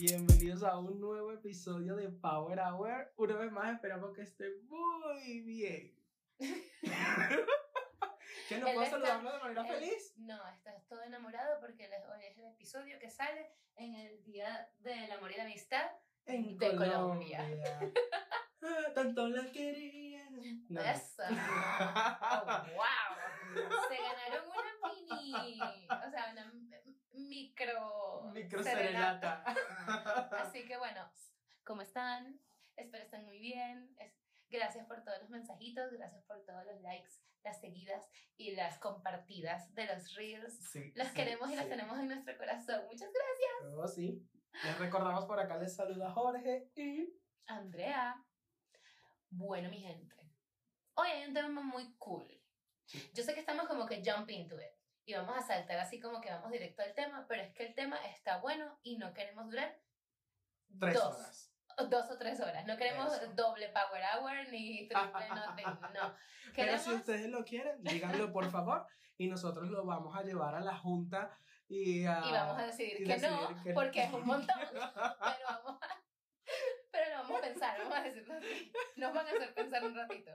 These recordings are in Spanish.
Bienvenidos a un nuevo episodio de Power Hour. Una vez más esperamos que esté muy bien. ¿Que no Él puedo saludarlo de manera él- feliz? No, estás todo enamorado porque hoy es el episodio que sale en el Día del Amor y la Amistad. En de Colombia. Colombia. Tanto la quería. No, no. Eso. Oh, wow. Se ganaron una mini, o sea, una micro, Micro serenata. serenata. Así que bueno, ¿cómo están? Espero estén muy bien. Gracias por todos los mensajitos, gracias por todos los likes, las seguidas y las compartidas de los reels. Sí, sí, queremos y las sí. tenemos en nuestro corazón. Muchas gracias. Oh, sí. Les recordamos por acá, les saluda Jorge y... Andrea. Bueno, mi gente. Hoy hay un tema muy cool. Yo sé que estamos como que jump into it. Y vamos a saltar así como que vamos directo al tema, pero es que el tema está bueno y no queremos durar Tres Dos. horas. dos o tres horas. No queremos Eso. doble power hour ni triple nothing. No. Pero Queremos, si ustedes lo quieren, díganlo por favor y nosotros lo vamos a llevar a la junta y, a, y vamos a decidir y que no, decidir que- porque es un montón. Pero vamos a, pero lo vamos a pensar, vamos a decirlo así. Nos van a hacer pensar un ratito.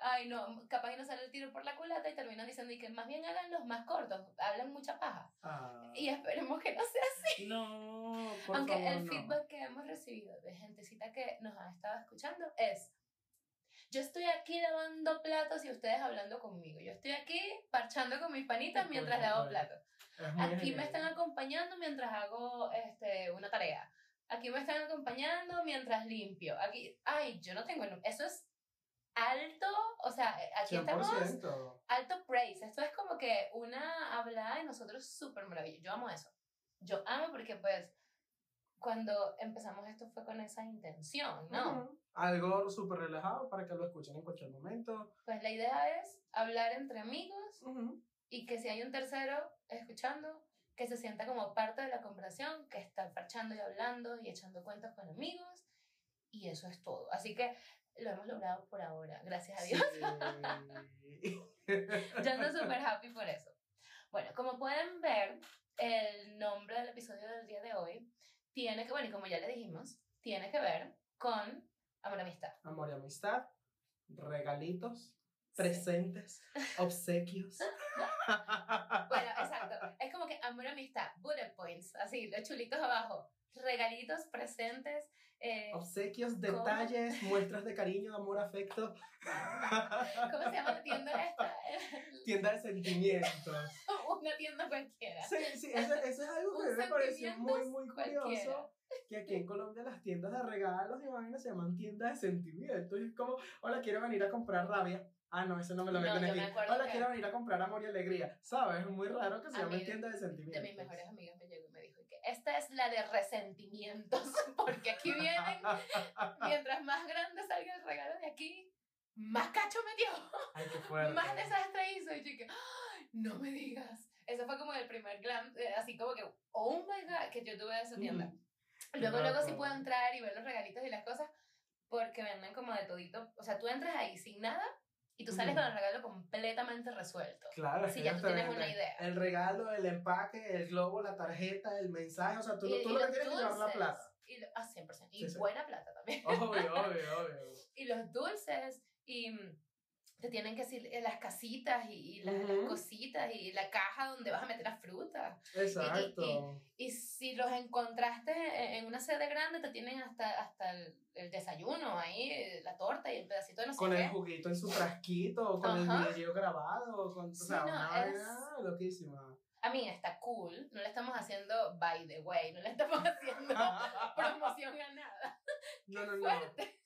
Ay, no, capaz y nos sale el tiro por la culata y terminan diciendo y que más bien hagan los más cortos, hablan mucha paja. Ah, Y esperemos que no sea así. no, por Aunque favor, el no. feedback que hemos recibido de gentecita que nos ha estado escuchando es, yo estoy aquí lavando platos y ustedes hablando conmigo. Yo estoy aquí parchando con mis panitas Qué mientras lavo platos. Es Aquí me genial. están acompañando mientras hago este, una tarea. Aquí me están acompañando mientras limpio. Aquí, ay, yo no tengo, eso es alto, o sea, eh, aquí estamos 100%. alto praise. Esto es como que una hablada de nosotros súper maravillosa. Yo amo eso. Yo amo porque pues cuando empezamos esto fue con esa intención, ¿no? Ujú. Algo súper relajado para que lo escuchen en cualquier momento. Pues la idea es hablar entre amigos Ujú. y que si hay un tercero escuchando, que se sienta como parte de la conversación, que está parchando y hablando y echando cuentos con amigos. Y eso es todo. Así que lo hemos logrado por ahora, gracias a Dios. Sí. Yo ando súper happy por eso. Bueno, como pueden ver, el nombre del episodio del día de hoy tiene que, bueno, y como ya le dijimos, tiene que ver con amor amistad. Amor y amistad, regalitos, presentes, obsequios. Bueno, exacto. Es como que amor amistad, bullet points, así, los chulitos abajo. Regalitos, presentes, eh, Obsequios, detalles, muestras de cariño, amor, afecto. ¿cómo se llama la tienda esta? Tienda de sentimientos. Una tienda cualquiera. Sí, sí, eso, eso es algo que me pareció muy, muy cualquiera. curioso. Que aquí en Colombia las tiendas de regalos y vainas se llaman tiendas de sentimientos. Y es como, hola, quiero venir a comprar rabia. Ah, no, eso no me lo No, venden yo aquí. Hola, que- quiero venir a comprar amor y alegría. ¿Sabes? Es muy raro que se llame tienda de De sentimientos. mis mejores amigas me llegó y me dijo que esta es la de resentimientos, porque aquí vienen, mientras más grande salga el regalo de aquí, más cacho me dio. Ay, qué fuerte. Más desastre hizo. Y yo que, "Ay, no me digas. Eso fue como el primer glam, eh, así como que, oh my god, que yo tuve de esa tienda. Ujú. Luego, luego sí puedo entrar y ver los regalitos y las cosas, porque venden como de todito. O sea, tú entras ahí sin nada y tú sales con el regalo completamente resuelto. Claro, que ya tú tienes una idea. El regalo, el empaque, el globo, la tarjeta, el mensaje. O sea, tú, Y- tú y lo que tienes es llevar la plata. Y, ah, 100%. Y Sí, sí. buena plata también. Obvio, obvio, obvio. y los dulces y mm, te tienen que decir eh, las casitas y, y las, las Ujú. cositas y la caja donde vas a meter las frutas. Exacto. Y si los encontraste en una sede grande, te tienen hasta, hasta el, el desayuno ahí, la torta y el pedacito de no sé con qué. el juguito en su frasquito, o con Ajá. el video grabado, con, o Sí, sea, no, una es- loquísima. A mí está cool, no le estamos haciendo by the way, no le estamos haciendo promoción a nada. no, no, no. Fuerte.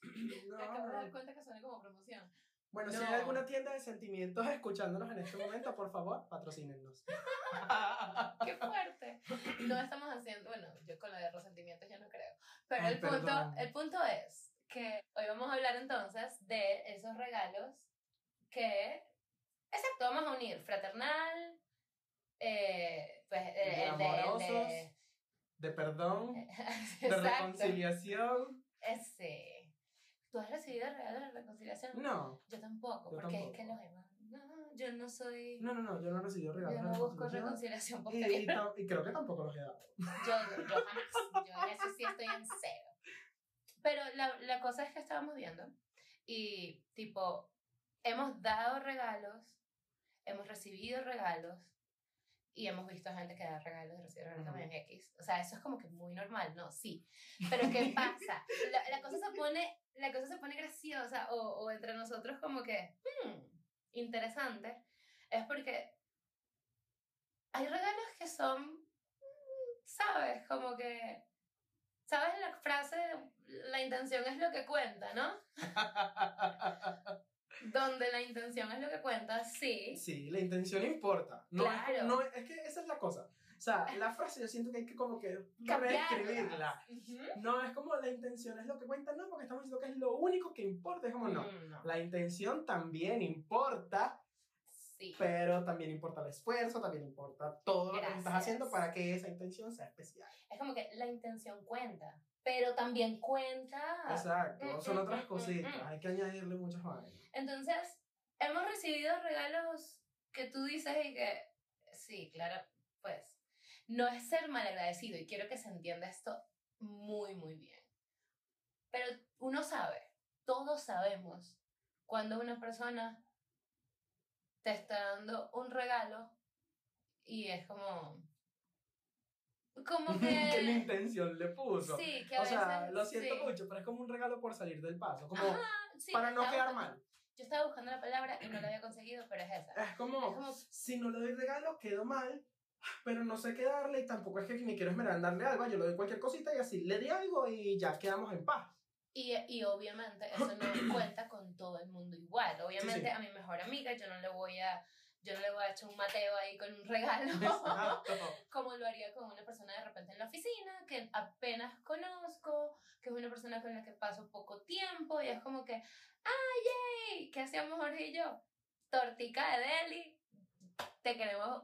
No, Me acabo de dar cuenta que suena como promoción. Bueno, si hay alguna tienda de sentimientos escuchándonos en este momento, por favor, patrocínennos. ¡Qué fuerte! No estamos haciendo, bueno, yo con lo de resentimientos ya no creo. Pero Ay, el, punto, el punto es que hoy vamos a hablar entonces de esos regalos que, exacto, vamos a unir fraternal, eh, pues De el, el de, el amorosos, de- De perdón, de reconciliación. Ese. ¿Tú has recibido regalos de reconciliación? No, Yo tampoco, Yo porque tampoco. es que los he mandado. No, yo no soy. No, no, no, yo no he recibido regalos. yo de no busco reconciliación Y, tam- y creo que tampoco los he dado. Yo, yo jamás. Yo en eso sí estoy en cero. Pero la, la cosa es que estábamos viendo y, tipo, hemos dado regalos, hemos recibido regalos y hemos visto gente que da regalos y recibe regalos también X. O sea, eso es como que muy normal, ¿no? Sí. Pero ¿qué pasa? La, la cosa se pone, la cosa se pone graciosa o, o entre nosotros como que, hmm, interesante. Es porque hay regalos que son, mm, ¿sabes? Como que, ¿sabes la frase, la intención es lo que cuenta, ¿no? Donde la intención es lo que cuenta, sí. Sí, la intención importa. No, es, Claro. no es, es que esa es la cosa. O sea, la frase yo siento que hay que como que reescribirla. Ujú. No es como la intención es lo que cuenta, no, porque estamos diciendo que es lo único que importa. Es como no. Mm, no. La intención también importa, Sí. pero también importa el esfuerzo, también importa todo lo que estás Gracias. haciendo para que esa intención sea especial. Es como que la intención cuenta, pero también cuenta. Exacto, Mm, son mm, otras mm, cositas, hay que añadirle muchas vainas. Entonces, hemos recibido regalos que tú dices y que, sí, claro, pues, no es ser malagradecido y quiero que se entienda esto muy, muy bien. Pero uno sabe, todos sabemos, cuando una persona te está dando un regalo y es como... Como que... ¿Qué intención le puso? Sí, que a o sea, veces- lo siento sí. mucho, pero es como un regalo por salir del paso, como Ajá, sí, para no quedar mal. Yo estaba buscando la palabra y no la había conseguido, pero es esa. Es como, Es como- si no le doy regalo, quedo mal, pero no sé qué darle y tampoco es que me quiero esmerar en darle algo, yo le doy cualquier cosita y así le di algo y ya quedamos en paz. Y, y obviamente eso no cuenta con todo el mundo igual. Obviamente Sí, sí. a mi mejor amiga yo no le voy a yo no le voy a echar un mateo ahí con un regalo como lo haría con una persona de repente en la oficina que apenas conozco, que es una persona con la que paso poco tiempo y es como que, ¡ay, yay! ¿Qué hacíamos Jorge y yo? Tortica de deli, te queremos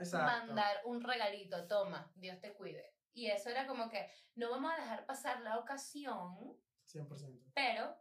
Exacto. mandar un regalito, toma, Dios te cuide. Y eso era como que no vamos a dejar pasar la ocasión, 100%. pero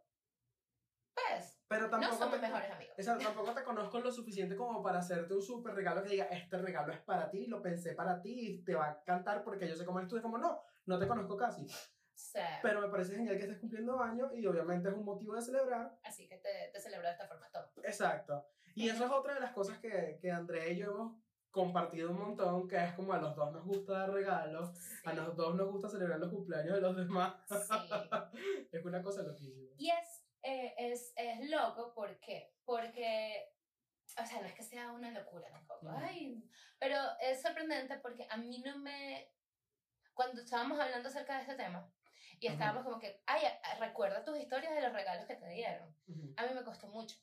pues Pero no tampoco somos te, mejores amigos. Exacto, tampoco te conozco lo suficiente como para hacerte un súper regalo que diga, este regalo es para ti, lo pensé para ti te va a cantar porque yo sé cómo eres tú. Es como, no, no te conozco casi. Sea, Pero me parece genial que estés cumpliendo años y obviamente es un motivo de celebrar. así que te, te celebro de esta forma, toma. Exacto. Y eso es otra de las cosas que, que Andrea y yo hemos compartido un montón, que es como a los dos nos gusta dar regalos, Sí, a los dos nos gusta celebrar los cumpleaños de los demás. sí. Es una cosa loquísima. Y es, eh, es, es loco, ¿por qué? Porque, o sea, no es que sea una locura tampoco, ay, pero es sorprendente porque a mí no me... Cuando estábamos hablando acerca de este tema, y estábamos como que, ay, recuerda tus historias de los regalos que te dieron. Ujú. A mí me costó mucho.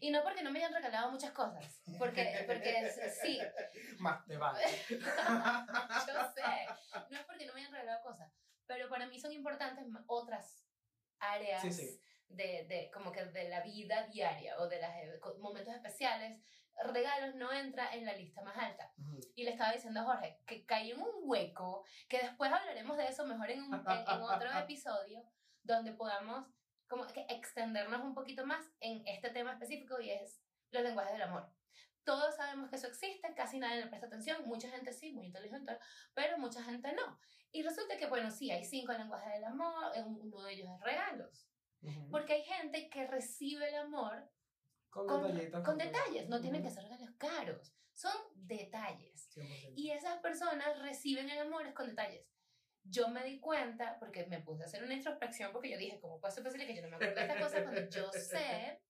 Y no porque no me hayan regalado muchas cosas, porque, porque sí, Más te vale. yo sé, no es porque no me hayan regalado cosas, pero para mí son importantes otras áreas Sí, sí. De, de como que de la vida diaria o de los momentos especiales. Regalos no entra en la lista más alta. Ujú. Y le estaba diciendo a Jorge que caí en un hueco, que después hablaremos de eso mejor en, un- en, en otro episodio, donde podamos como que extendernos un poquito más en este tema específico y es los lenguajes del amor. Todos sabemos que eso existe, casi nadie le presta atención, mucha gente sí, muy inteligente, pero mucha gente no. Y resulta que, bueno, sí, hay cinco lenguajes del amor, uno de ellos es regalos. Ujú. Porque hay gente que recibe el amor Con, con, detallitos, con detalles, no tienen que ser regalos caros, son detalles. 100%. Y esas personas reciben el amor es con detalles. Yo me di cuenta, porque me puse a hacer una introspección, porque yo dije, ¿cómo puede ser posible que yo no me acuerdo de estas cosas cuando yo sé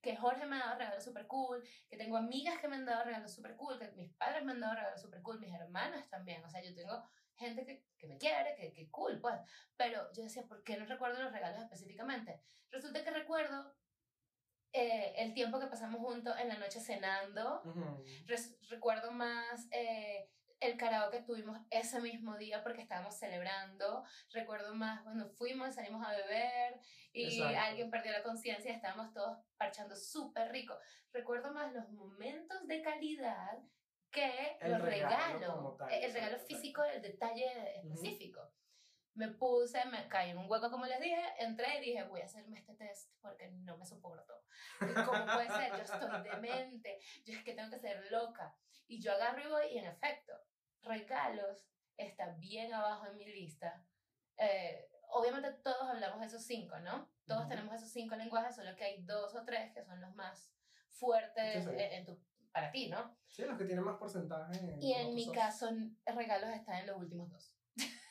que Jorge me ha dado regalos super cool, que tengo amigas que me han dado regalos super cool, que mis padres me han dado regalos super cool, mis hermanas también, o sea, yo tengo gente que, que me quiere, que, que cool, pues, pero yo decía, ¿por qué no recuerdo los regalos específicamente? Resulta que recuerdo eh, el tiempo que pasamos juntos en la noche cenando, Ujú. Res- recuerdo más eh, el karaoke que tuvimos ese mismo día porque estábamos celebrando. Recuerdo más cuando fuimos, salimos a beber y Exacto. alguien perdió la conciencia y estábamos todos parchando súper rico. Recuerdo más los momentos de calidad que El los regalo regalos. tal, el regalo físico, el detalle específico. me puse, me caí en un hueco como les dije, entré y dije, voy a hacerme este test porque no me soporto. ¿Cómo puede ser? Yo estoy demente, yo es que tengo que ser loca. Y yo agarro y voy y en efecto, regalos está bien abajo en mi lista. Eh, obviamente todos hablamos de esos cinco, ¿no? Todos Ujú. tenemos esos cinco lenguajes, solo que hay dos o tres que son los más fuertes en- en tu, para ti, ¿no? Sí, los que tienen más porcentaje. Y en mi sos. caso, regalos están en los últimos dos.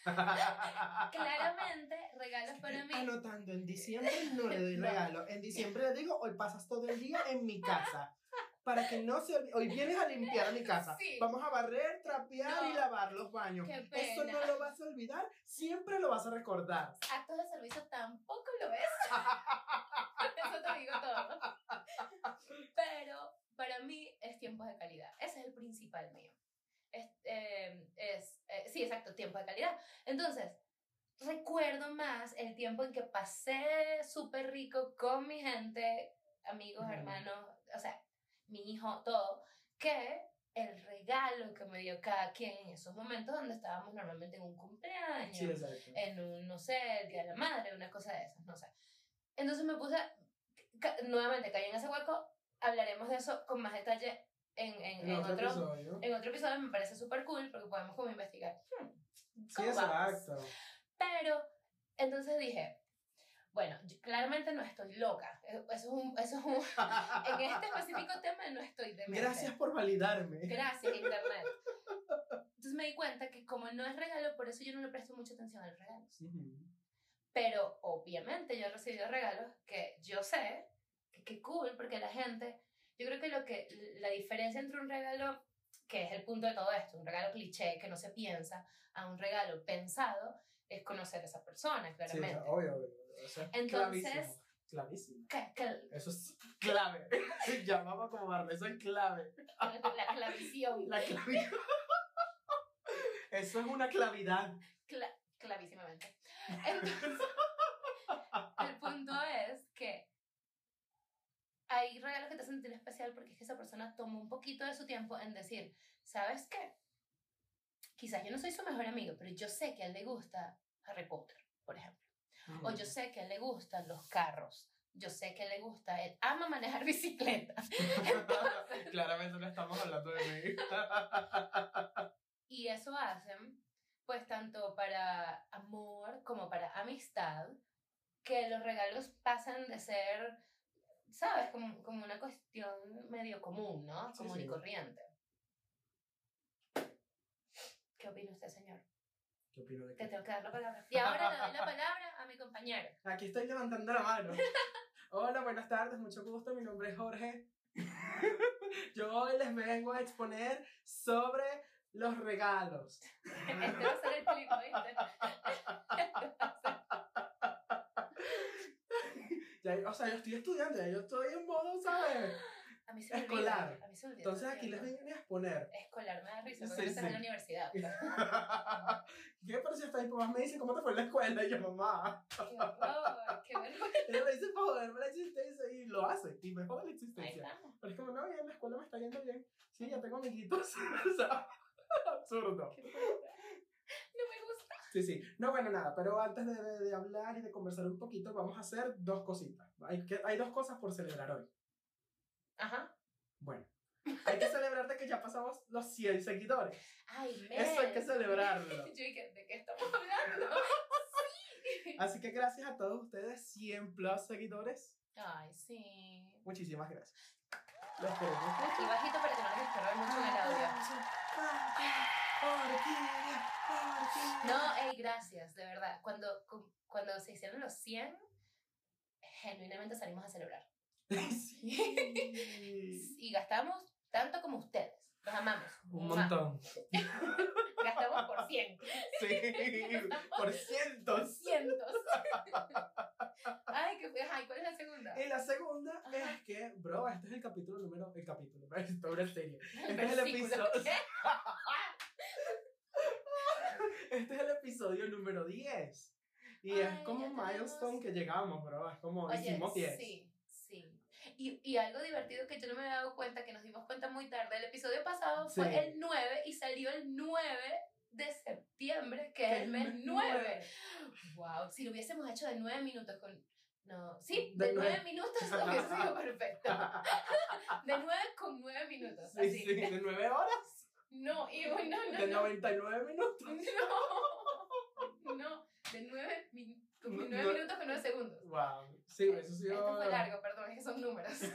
Claramente, regalos para mí. Anotando, en diciembre no le doy regalo. En diciembre le digo, hoy pasas todo el día en mi casa. Para que no se olvide. Hoy vienes a limpiar mi casa. Sí. Vamos a barrer, trapear No. y lavar los baños. Qué Eso pena. no lo vas a olvidar, siempre lo vas a recordar. Actos de servicio tampoco lo ves. Eso te digo todo. Pero para mí es tiempo de calidad. Ese es el principal mío. Es, eh, es, eh, sí, exacto, tiempo de calidad. Entonces, recuerdo más el tiempo en que pasé súper rico con mi gente, amigos, hermanos, o sea, mi hijo, todo, que el regalo que me dio cada quien en esos momentos donde estábamos normalmente en un cumpleaños Sí, en un, no sé, el Día de la Madre, una cosa de esas, no sé. Entonces me puse, ca- nuevamente caí en ese hueco, hablaremos de eso con más detalle en, en, en otro, episodio. en otro episodio, me parece súper cool porque podemos como investigar. hmm, Sí, ¿cómo vamos? exacto. Pero, entonces dije, bueno, yo claramente no estoy loca, eso es un, eso es un, en este específico tema no estoy demente. Gracias por validarme. Gracias, Internet. Entonces me di cuenta que como no es regalo, por eso yo no le presto mucha atención a los regalos. Ujú. Pero obviamente yo he recibido regalos que yo sé que qué cool, porque la gente, yo creo que lo que la diferencia entre un regalo, que es el punto de todo esto, un regalo cliché que no se piensa, a un regalo pensado, es conocer a esa persona, Sí, claramente. obvio, obvio. Eso es Entonces- clavísimo. Eso es clave. Llamamos como barrio, eso es clave. la clavisión, La clavidad. Eso es una clavidad. cla- clavísimamente. Entonces, el punto es que hay regalos que te hacen sentir especial porque es que esa persona tomó un poquito de su tiempo en decir, ¿sabes qué? Quizás yo no soy su mejor amigo, pero yo sé que a él le gusta Harry Potter, por ejemplo. O yo sé que a él le gustan los carros. Yo sé que le gusta, él ama manejar bicicleta. Entonces, Claramente no estamos hablando de mí. y eso hacen, pues tanto para amor como para amistad, que los regalos pasan de ser, ¿sabes? Como, como una cuestión medio común, ¿no? Sí, Común y corriente. ¿Qué opina usted, señor? ¿Qué opino de Te tengo que dar la palabra. Y ahora le doy la palabra a mi compañero. Aquí estoy levantando la mano. Hola, buenas tardes, mucho gusto. Mi nombre es Jorge. Yo hoy les vengo a exponer sobre los regalos. Este va a ser el clip, ¿oíste? Este Ya, o sea, yo estoy estudiando, ya yo estoy en modo, ¿sabes? A mí se me Escolar. olvida. A mí se me olvida. Entonces aquí les vengo a exponer. Escolar me da risa Sí, porque estás sí. en la universidad. ¿Qué? Pero si mis papás me dicen, ¿cómo te fue en la escuela? Y yo, mamá. Qué horror, qué vergüenza. Ella me dice para joderme la existencia y lo hace. Y me jode la existencia. Pero es como, no, ya en la escuela me está yendo bien. Sí, ya tengo amiguitos. o sea, absurdo. Qué. No me gusta. Sí, sí. No, bueno, nada, pero antes de, de- de hablar y de conversar un poquito, vamos a hacer dos cositas. Hay, que, hay dos cosas por celebrar hoy. Ajá. Bueno, hay que celebrar de que ya pasamos los 100 seguidores. Ay, Mel. Eso hay que celebrarlo. Yo dije, ¿de qué estamos hablando? Sí. Así que gracias a todos ustedes, 100 plus seguidores. Ay, sí. Muchísimas gracias. Los queremos Y mucho. bajito para que no nos estorbe mucho en el audio. Orquídea, orquídea. No, ey, gracias, de verdad. Cuando, cu- cuando se hicieron los 100, genuinamente salimos a celebrar. Sí. Y gastamos tanto como ustedes. Los amamos. Un montón. Gastamos por 100. Sí. Por cientos. Cientos. Ay, qué ay, ¿cuál es la segunda? Y la segunda Ajá. es que, bro, este es el capítulo número. El capítulo, esto es una serie. Este es el episodio. Este es el episodio número 10. Y es Ay, como ya un milestone tenemos- que llegamos, bro. Es como Oye, hicimos 10. Sí, sí. Y, y algo divertido que yo no me había dado cuenta, que nos dimos cuenta muy tarde, el episodio pasado fue Sí. el 9 y salió el 9 de septiembre, que es el mes 9. Wow, si lo hubiésemos hecho de 9 minutos con... No, sí, de, De 9 nueve. minutos hubiese sido perfecto. De 9 con 9 minutos. Sí, así. sí, de 9 horas, No, y no, no, de no. 99 minutos. No, no, de 9, min con No, 9 no. minutos con 9 segundos. Wow, sí, eso sí. Esto fue largo, perdón, es que son números.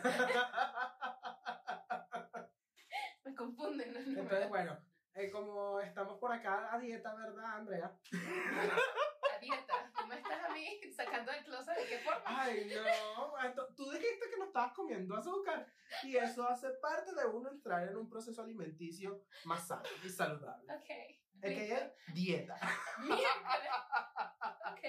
Me confunden los números. Entonces, bueno, eh, como estamos por acá a dieta, ¿verdad, Andrea? La dieta. Tú me estás a mí sacando del closet de qué forma. Ay, no, esto- tú dijiste que no estabas comiendo azúcar y eso hace parte de uno entrar en un proceso alimenticio más sano y saludable. Ok. Es que es dieta. Miércoles. Ok.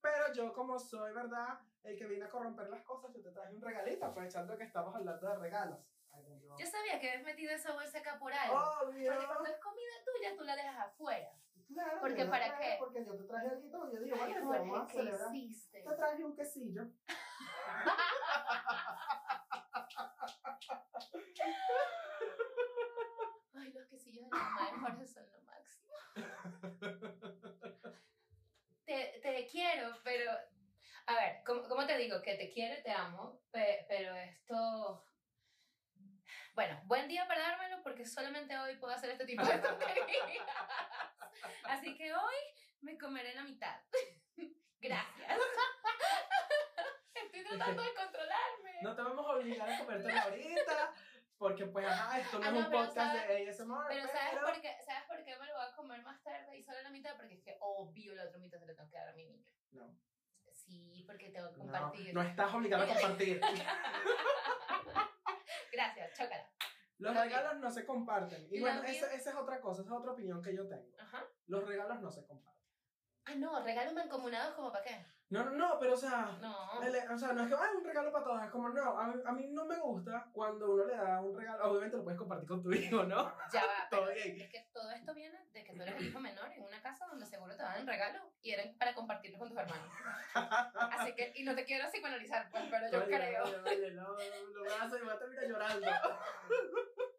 Pero yo como soy, ¿verdad? El que viene a corromper las cosas, yo te traje un regalito, aprovechando que estamos hablando de regalos. Ay. Yo sabía que habías metido esa bolsa acá por algo. Obvio. Porque cuando es comida tuya, tú la dejas afuera. Claro, Porque yo te ¿para traje qué? Porque yo te traje algo, yo digo, bueno, Jorge, vamos a ¿qué celebrar. hiciste? Te traje un quesillo. Ay, los quesillos de la mamá de Jorge son lo máximo. Te, te quiero, pero... A ver, ¿cómo, cómo te digo? Que te quiero y te amo, pe- pero esto... Bueno, buen día para dármelo porque solamente hoy puedo hacer este tipo de tonterías. Así que hoy me comeré la mitad. Gracias. Estoy tratando de controlarme. No te vamos a obligar a comértela ahorita, porque pues, ajá, esto no Ah, es no, un pero podcast de ASMR, Pero ¿sabes por, qué, ¿sabes por qué me lo voy a comer más tarde y solo la mitad? Porque es que obvio la otra mitad se la tengo que dar a mi niño. No, Sí, porque tengo que no, compartir. no estás obligado a compartir. Gracias, chócala. Los Lo regalos no se comparten. Y Lo bueno, esa, esa es otra cosa, esa es otra opinión que yo tengo. Ajá. Los regalos no se comparten. Ah, no, regalos mancomunados como para qué. No, no, no, pero o sea, No. el- o sea, no es que, ay, un regalo para todos, es como, no, a a mí no me gusta cuando uno le da un regalo, obviamente lo puedes compartir con tu hijo, ¿no? Ya va, Todo pero bien. es que todo esto viene de que tú eres el hijo menor en una casa donde seguro te dan regalos y eran para compartirlo con tus hermanos. Así que, y no te quiero psicoanalizar, pues, pero yo Oye, creo. oye, oye, no, no, lo vas a hacer y vas a terminar llorando.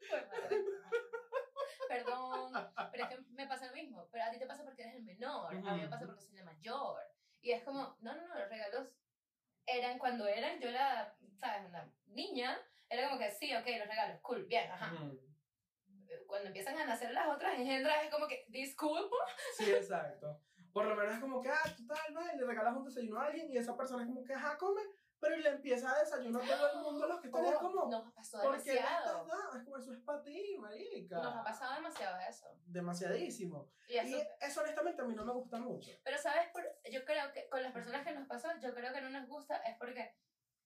Pues, madre. Perdón, pero es que me pasa lo mismo. Pero a ti te pasa porque eres el menor, a mí me pasa porque soy la mayor. Y es como, no, no, no, los regalos eran cuando eran, yo era, ¿sabes? Una niña, era como que sí, ok, los regalos, cool, bien, ajá. Ujú. Cuando empiezan a nacer las otras engendras, es como que, disculpa. Sí, exacto. Por lo menos es como que, ah, tú tal, ¿no? y le regalas un desayuno a alguien y esa persona es como que, ajá, come, pero le empieza a desayunar todo el mundo los que están es como, Nos pasó ¿por qué le estás demasiado. Es como, eso es para ti, marica. Nos ha pasado demasiado eso. Demasiadísimo. Y eso, Y eso honestamente a mí no me gusta mucho. Pero, ¿sabes? Por, yo creo que con las personas que nos pasó, yo creo que no nos gusta es porque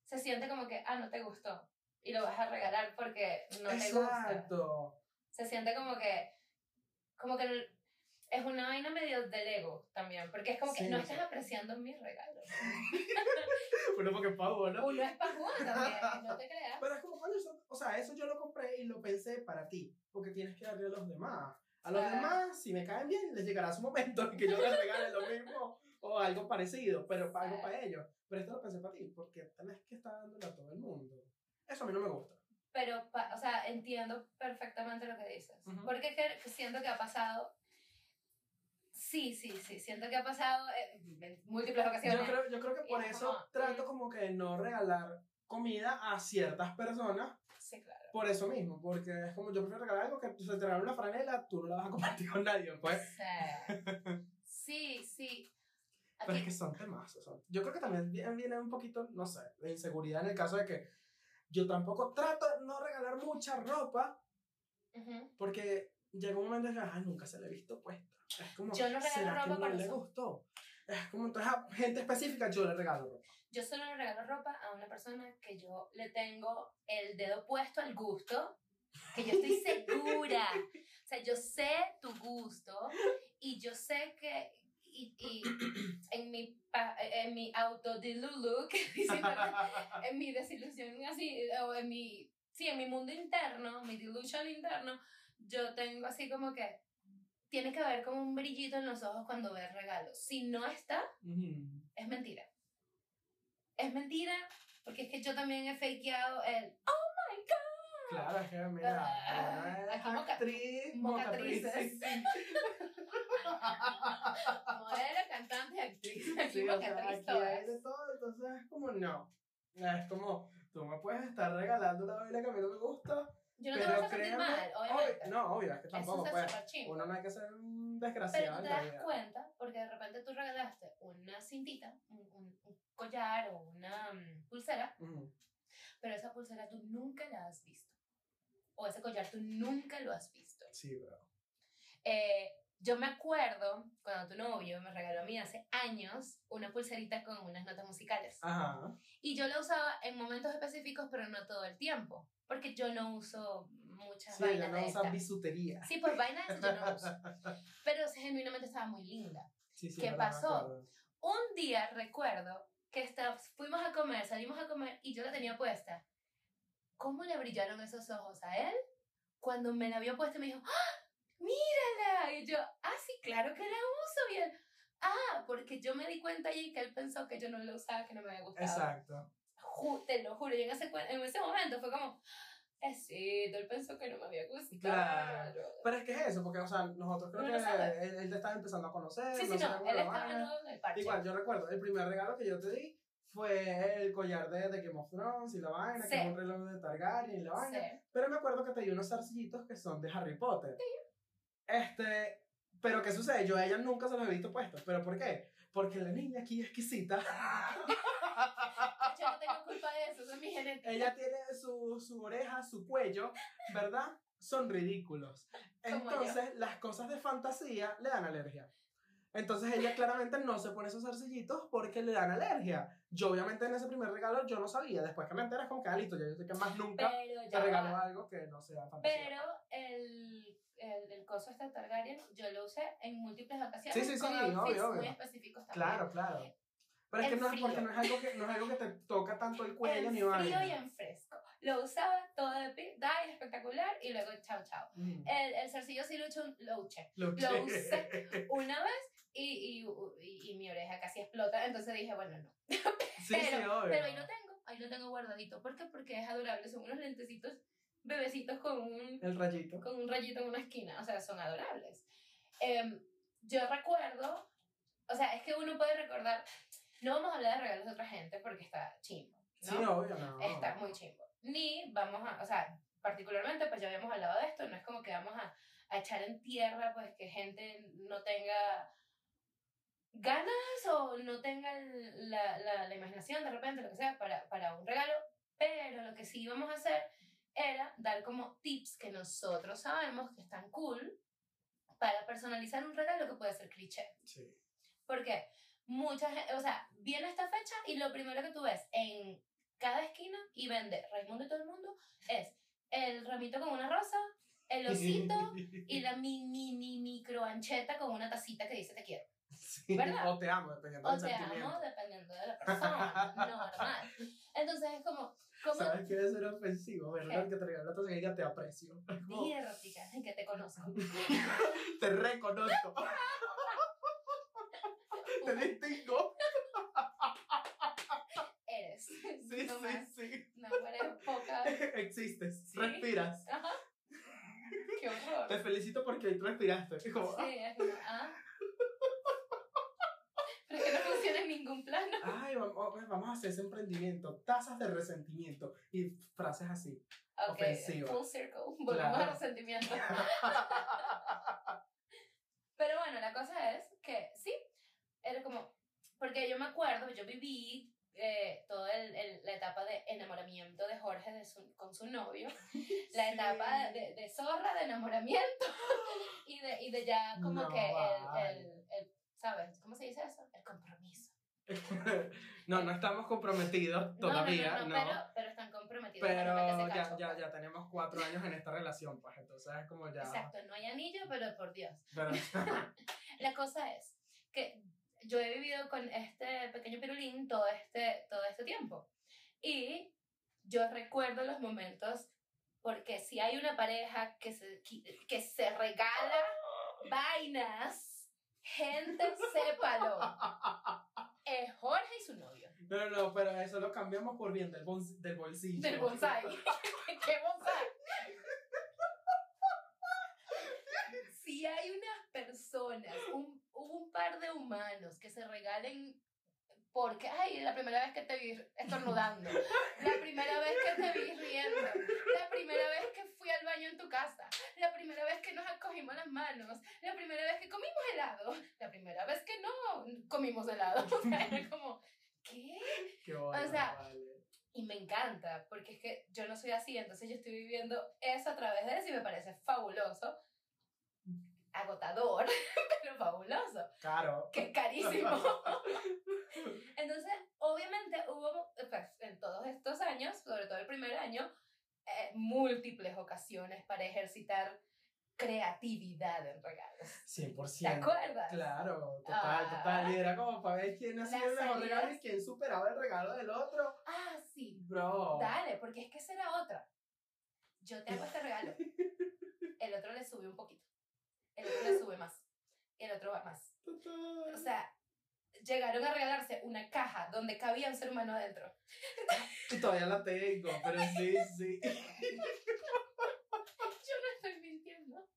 se siente como que, ah, no te gustó. Y lo vas a regalar porque no te gusta. Exacto. Se siente como que, como que es una vaina medio del ego también. Porque es como que Sí, no sí. estás apreciando mi regalo. Bueno, porque pavo, ¿no? Uno es pajúa también, no te creas. Pero es como, coño, eso- o sea, eso yo lo compré y lo pensé para ti, porque tienes que darle a los demás. A los demás, si me caen bien, les llegará su momento en que yo les regale lo mismo o algo parecido, pero para algo para ellos. Pero esto lo pensé para ti, porque tenés que estar dándole a todo el mundo. Eso a mí no me gusta. Pero, o sea, entiendo perfectamente lo que dices. Ujú. Porque que- siento que ha pasado. Sí, sí, sí. Siento que ha pasado eh, en múltiples ocasiones. Yo creo, yo creo que por eso como, trato mm. como que de no regalar comida a ciertas personas, Sí, claro. por eso mismo, porque es como yo prefiero regalar algo que se te regala una franela, tú no la vas a compartir con nadie, pues. Sí, sí. Pero es que son temas. Yo creo que también viene, un poquito, no sé, de inseguridad en el caso de que yo tampoco trato de no regalar mucha ropa porque llega un momento en que, ah, nunca se le he visto puesta. Es como, Yo no regalo ¿será que ropa no para le eso. gustó? Es como, entonces a gente específica yo le regalo ropa. Yo solo le regalo ropa a una persona que yo le tengo el dedo puesto al gusto, que yo estoy segura. O sea, yo sé tu gusto y yo sé que y, y en mi en mi autodilulu, que dicen, en mi desilusión así, o en mi, sí, en mi mundo interno, mi delusion interno, yo tengo así como que tiene que haber como un brillito en los ojos cuando ve el regalo. Si no está, Ujú. es mentira. Es mentira porque es que yo también he fakeado el Claro, es que mira, Ah, aquí moca- actriz, mocatrices. Modelo, cantante, actriz. Aquí Sí, o sea, actriz aquí todas. hay de todo, entonces es como no. Es como, tú me puedes estar regalando una vaina que a mí no me gusta, Yo no te pero voy a sentir mal, obviamente. obvio- no, obvio, es que tampoco, Eso pues, es chimbo. uno no hay que ser un Pero desgraciado tú te das cuenta, porque de repente tú regalaste una cintita, un, un- un collar o una mm, pulsera, Ujú. pero esa pulsera tú nunca la has visto. O ese collar tú nunca lo has visto. Sí, bro. Eh, yo me acuerdo cuando tu novio me regaló a mí hace años una pulserita con unas notas musicales. Ajá. Y yo la usaba en momentos específicos, pero no todo el tiempo. Porque yo no uso muchas Sí, vainas no de usa estas. bisutería. Sí, pues vainas yo no uso. Pero genuinamente estaba muy linda. Sí, sí, ¿Qué pasó? Un día recuerdo que está- fuimos a comer, salimos a comer y yo la tenía puesta. ¿Cómo le brillaron esos ojos a él? Cuando me la vio puesta me dijo, ¡Ah! ¡Mírala! Y yo, ah, sí, claro que la uso. Y él, ah, porque yo me di cuenta allí que él pensó que yo no la usaba, que no me había gustado. Exacto. Ju- te lo juro, y en ese, en ese momento fue como, es cierto, él pensó que no me había gustado. Claro. Pero es que es eso, porque, o sea, nosotros creo no que él, él te estaba empezando a conocer. Sí, sí, no él estaba nuevo en el parche. Igual, yo recuerdo, el primer regalo que yo te di fue el collar de, de Game of Thrones y la vaina, Sí. que es un reloj de Targaryen y la vaina. Sí. Pero me acuerdo que te di unos zarcillitos que son de Harry Potter. Este, pero ¿qué sucede? Yo a ella nunca se los he visto puestos. ¿Pero por qué? Porque la niña aquí es exquisita. Yo no tengo culpa de ella tiene su, su oreja, su cuello, ¿verdad? Son ridículos. Entonces, las cosas de fantasía le dan alergia. Entonces ella claramente no se pone esos zarcillitos porque le dan alergia. Yo obviamente en ese primer regalo yo no sabía. Después que me enteras como que, ah, listo, yo sé que más nunca te regalo va. algo que no sea fantasía. Pero el, el, el coso este Targaryen yo lo usé en múltiples ocasiones Sí, sí, sí, con outfits obvio, muy obvio. específicos también. Claro, claro. Pero es En que no es porque frío. no es algo que, no es algo que te toca tanto el cuello en ni frío vaina. y en fresco. Lo usaba todo de pi, dai, espectacular, y luego chao, chao. Mm. El, el zarcillo sí lo hecho, lo uché Lo, lo usé. una vez y, y, y, y mi oreja casi explota, entonces dije, bueno, no. Sí, sí, pero, pero ahí lo tengo, ahí lo tengo guardadito. ¿Por qué? Porque es adorable, son unos lentecitos bebecitos con un, El rayito. con un rayito en una esquina, o sea, son adorables. Em, yo recuerdo, o sea, es que uno puede recordar, no vamos a hablar de regalos de otra gente porque está chimbo, ¿no? Sí, obvio, no. Está muy chimbo. Ni vamos a, o sea, particularmente, pues ya habíamos hablado de esto, no es como que vamos a, a echar en tierra, pues que gente no tenga ganas o no tenga la, la, la imaginación de repente, lo que sea, para, para un regalo, pero lo que sí íbamos a hacer era dar como tips que nosotros sabemos que están cool para personalizar un regalo que puede ser cliché. Sí. Porque mucha gente, o sea, viene esta fecha y lo primero que tú ves en cada esquina y vende Raimundo y todo el mundo es el ramito con una rosa, el osito y la mini, mini micro ancheta con una tacita que dice te quiero. Sí, ¿verdad? O te amo, dependiendo O del te sentimiento. amo dependiendo de la persona, normal. Entonces es como, como ¿Sabes qué debe ser ofensivo? Ver ¿Qué? que te regaló entonces ella te aprecio. Como, en que te conozco. te reconozco. Te distingo. Eres. Sí, no sí, más. sí. No, eres poca. Existes. Sí. Respiras. Ajá. Qué horror. Te felicito porque hoy respiraste. Es como, Sí, es como, ah. Pero es que no funciona en ningún plano. Ay, vamos, vamos a hacer ese emprendimiento. Tasas de resentimiento. Y frases así. Ok, Ofensiva. full circle. Volvemos Claro. al resentimiento. Pero bueno, la cosa es que sí, era como, porque yo me acuerdo, yo viví eh, toda la etapa de enamoramiento de Jorge de su- con su novio, la Sí. etapa de, de zorra, de enamoramiento y de, y de ya como No, que el, el, el, ¿sabes? ¿Cómo se dice eso? El compromiso. no, no estamos comprometidos todavía, no, no. no, Pero, pero están comprometidos. Pero ya, ya, pues. ya tenemos cuatro años en esta relación, pues entonces es como ya. Exacto, no hay anillo, pero por Dios. Pero, La cosa es que yo he vivido con este pequeño pirulín todo este, todo este tiempo. Y yo recuerdo los momentos, porque si hay una pareja que se, que se regala vainas, gente, sépalo. Es Jorge y su novio. no, no, pero eso lo cambiamos por bien del, bons- del bolsillo. Del bonsai. ¿Qué bonsai? Si hay unas personas, un, un par de humanos que se regalen porque, ay, la primera vez que te vi estornudando, la primera vez que te vi riendo, la primera vez que fui al baño en tu casa, la primera vez que nos acogimos las manos, la primera vez que comimos helado, la primera vez que no comimos helado. O sea, era como, ¿qué? Qué bueno, O sea, vale. Y me encanta, porque es que yo no soy así, entonces yo estoy viviendo eso a través de eso y me parece fabuloso, agotador, pero fabuloso, Caro. que carísimo. Entonces, obviamente hubo, pues, en todos estos años, sobre todo el primer año, eh, múltiples ocasiones para ejercitar creatividad en regalos. 100%. ¿Te acuerdas? Claro, total, Ah. total. Y era como para ver quién hacía el mejor regalo y quién superaba el regalo del otro. Ah, sí. Bro. Dale, porque es que esa era otra. Yo te hago este regalo. El otro le sube un poquito. El otro le sube más. El otro va más. Total. O sea, llegaron a regalarse una caja donde cabía un ser humano adentro. Y todavía la tengo, pero sí, sí. Yo no estoy mintiendo.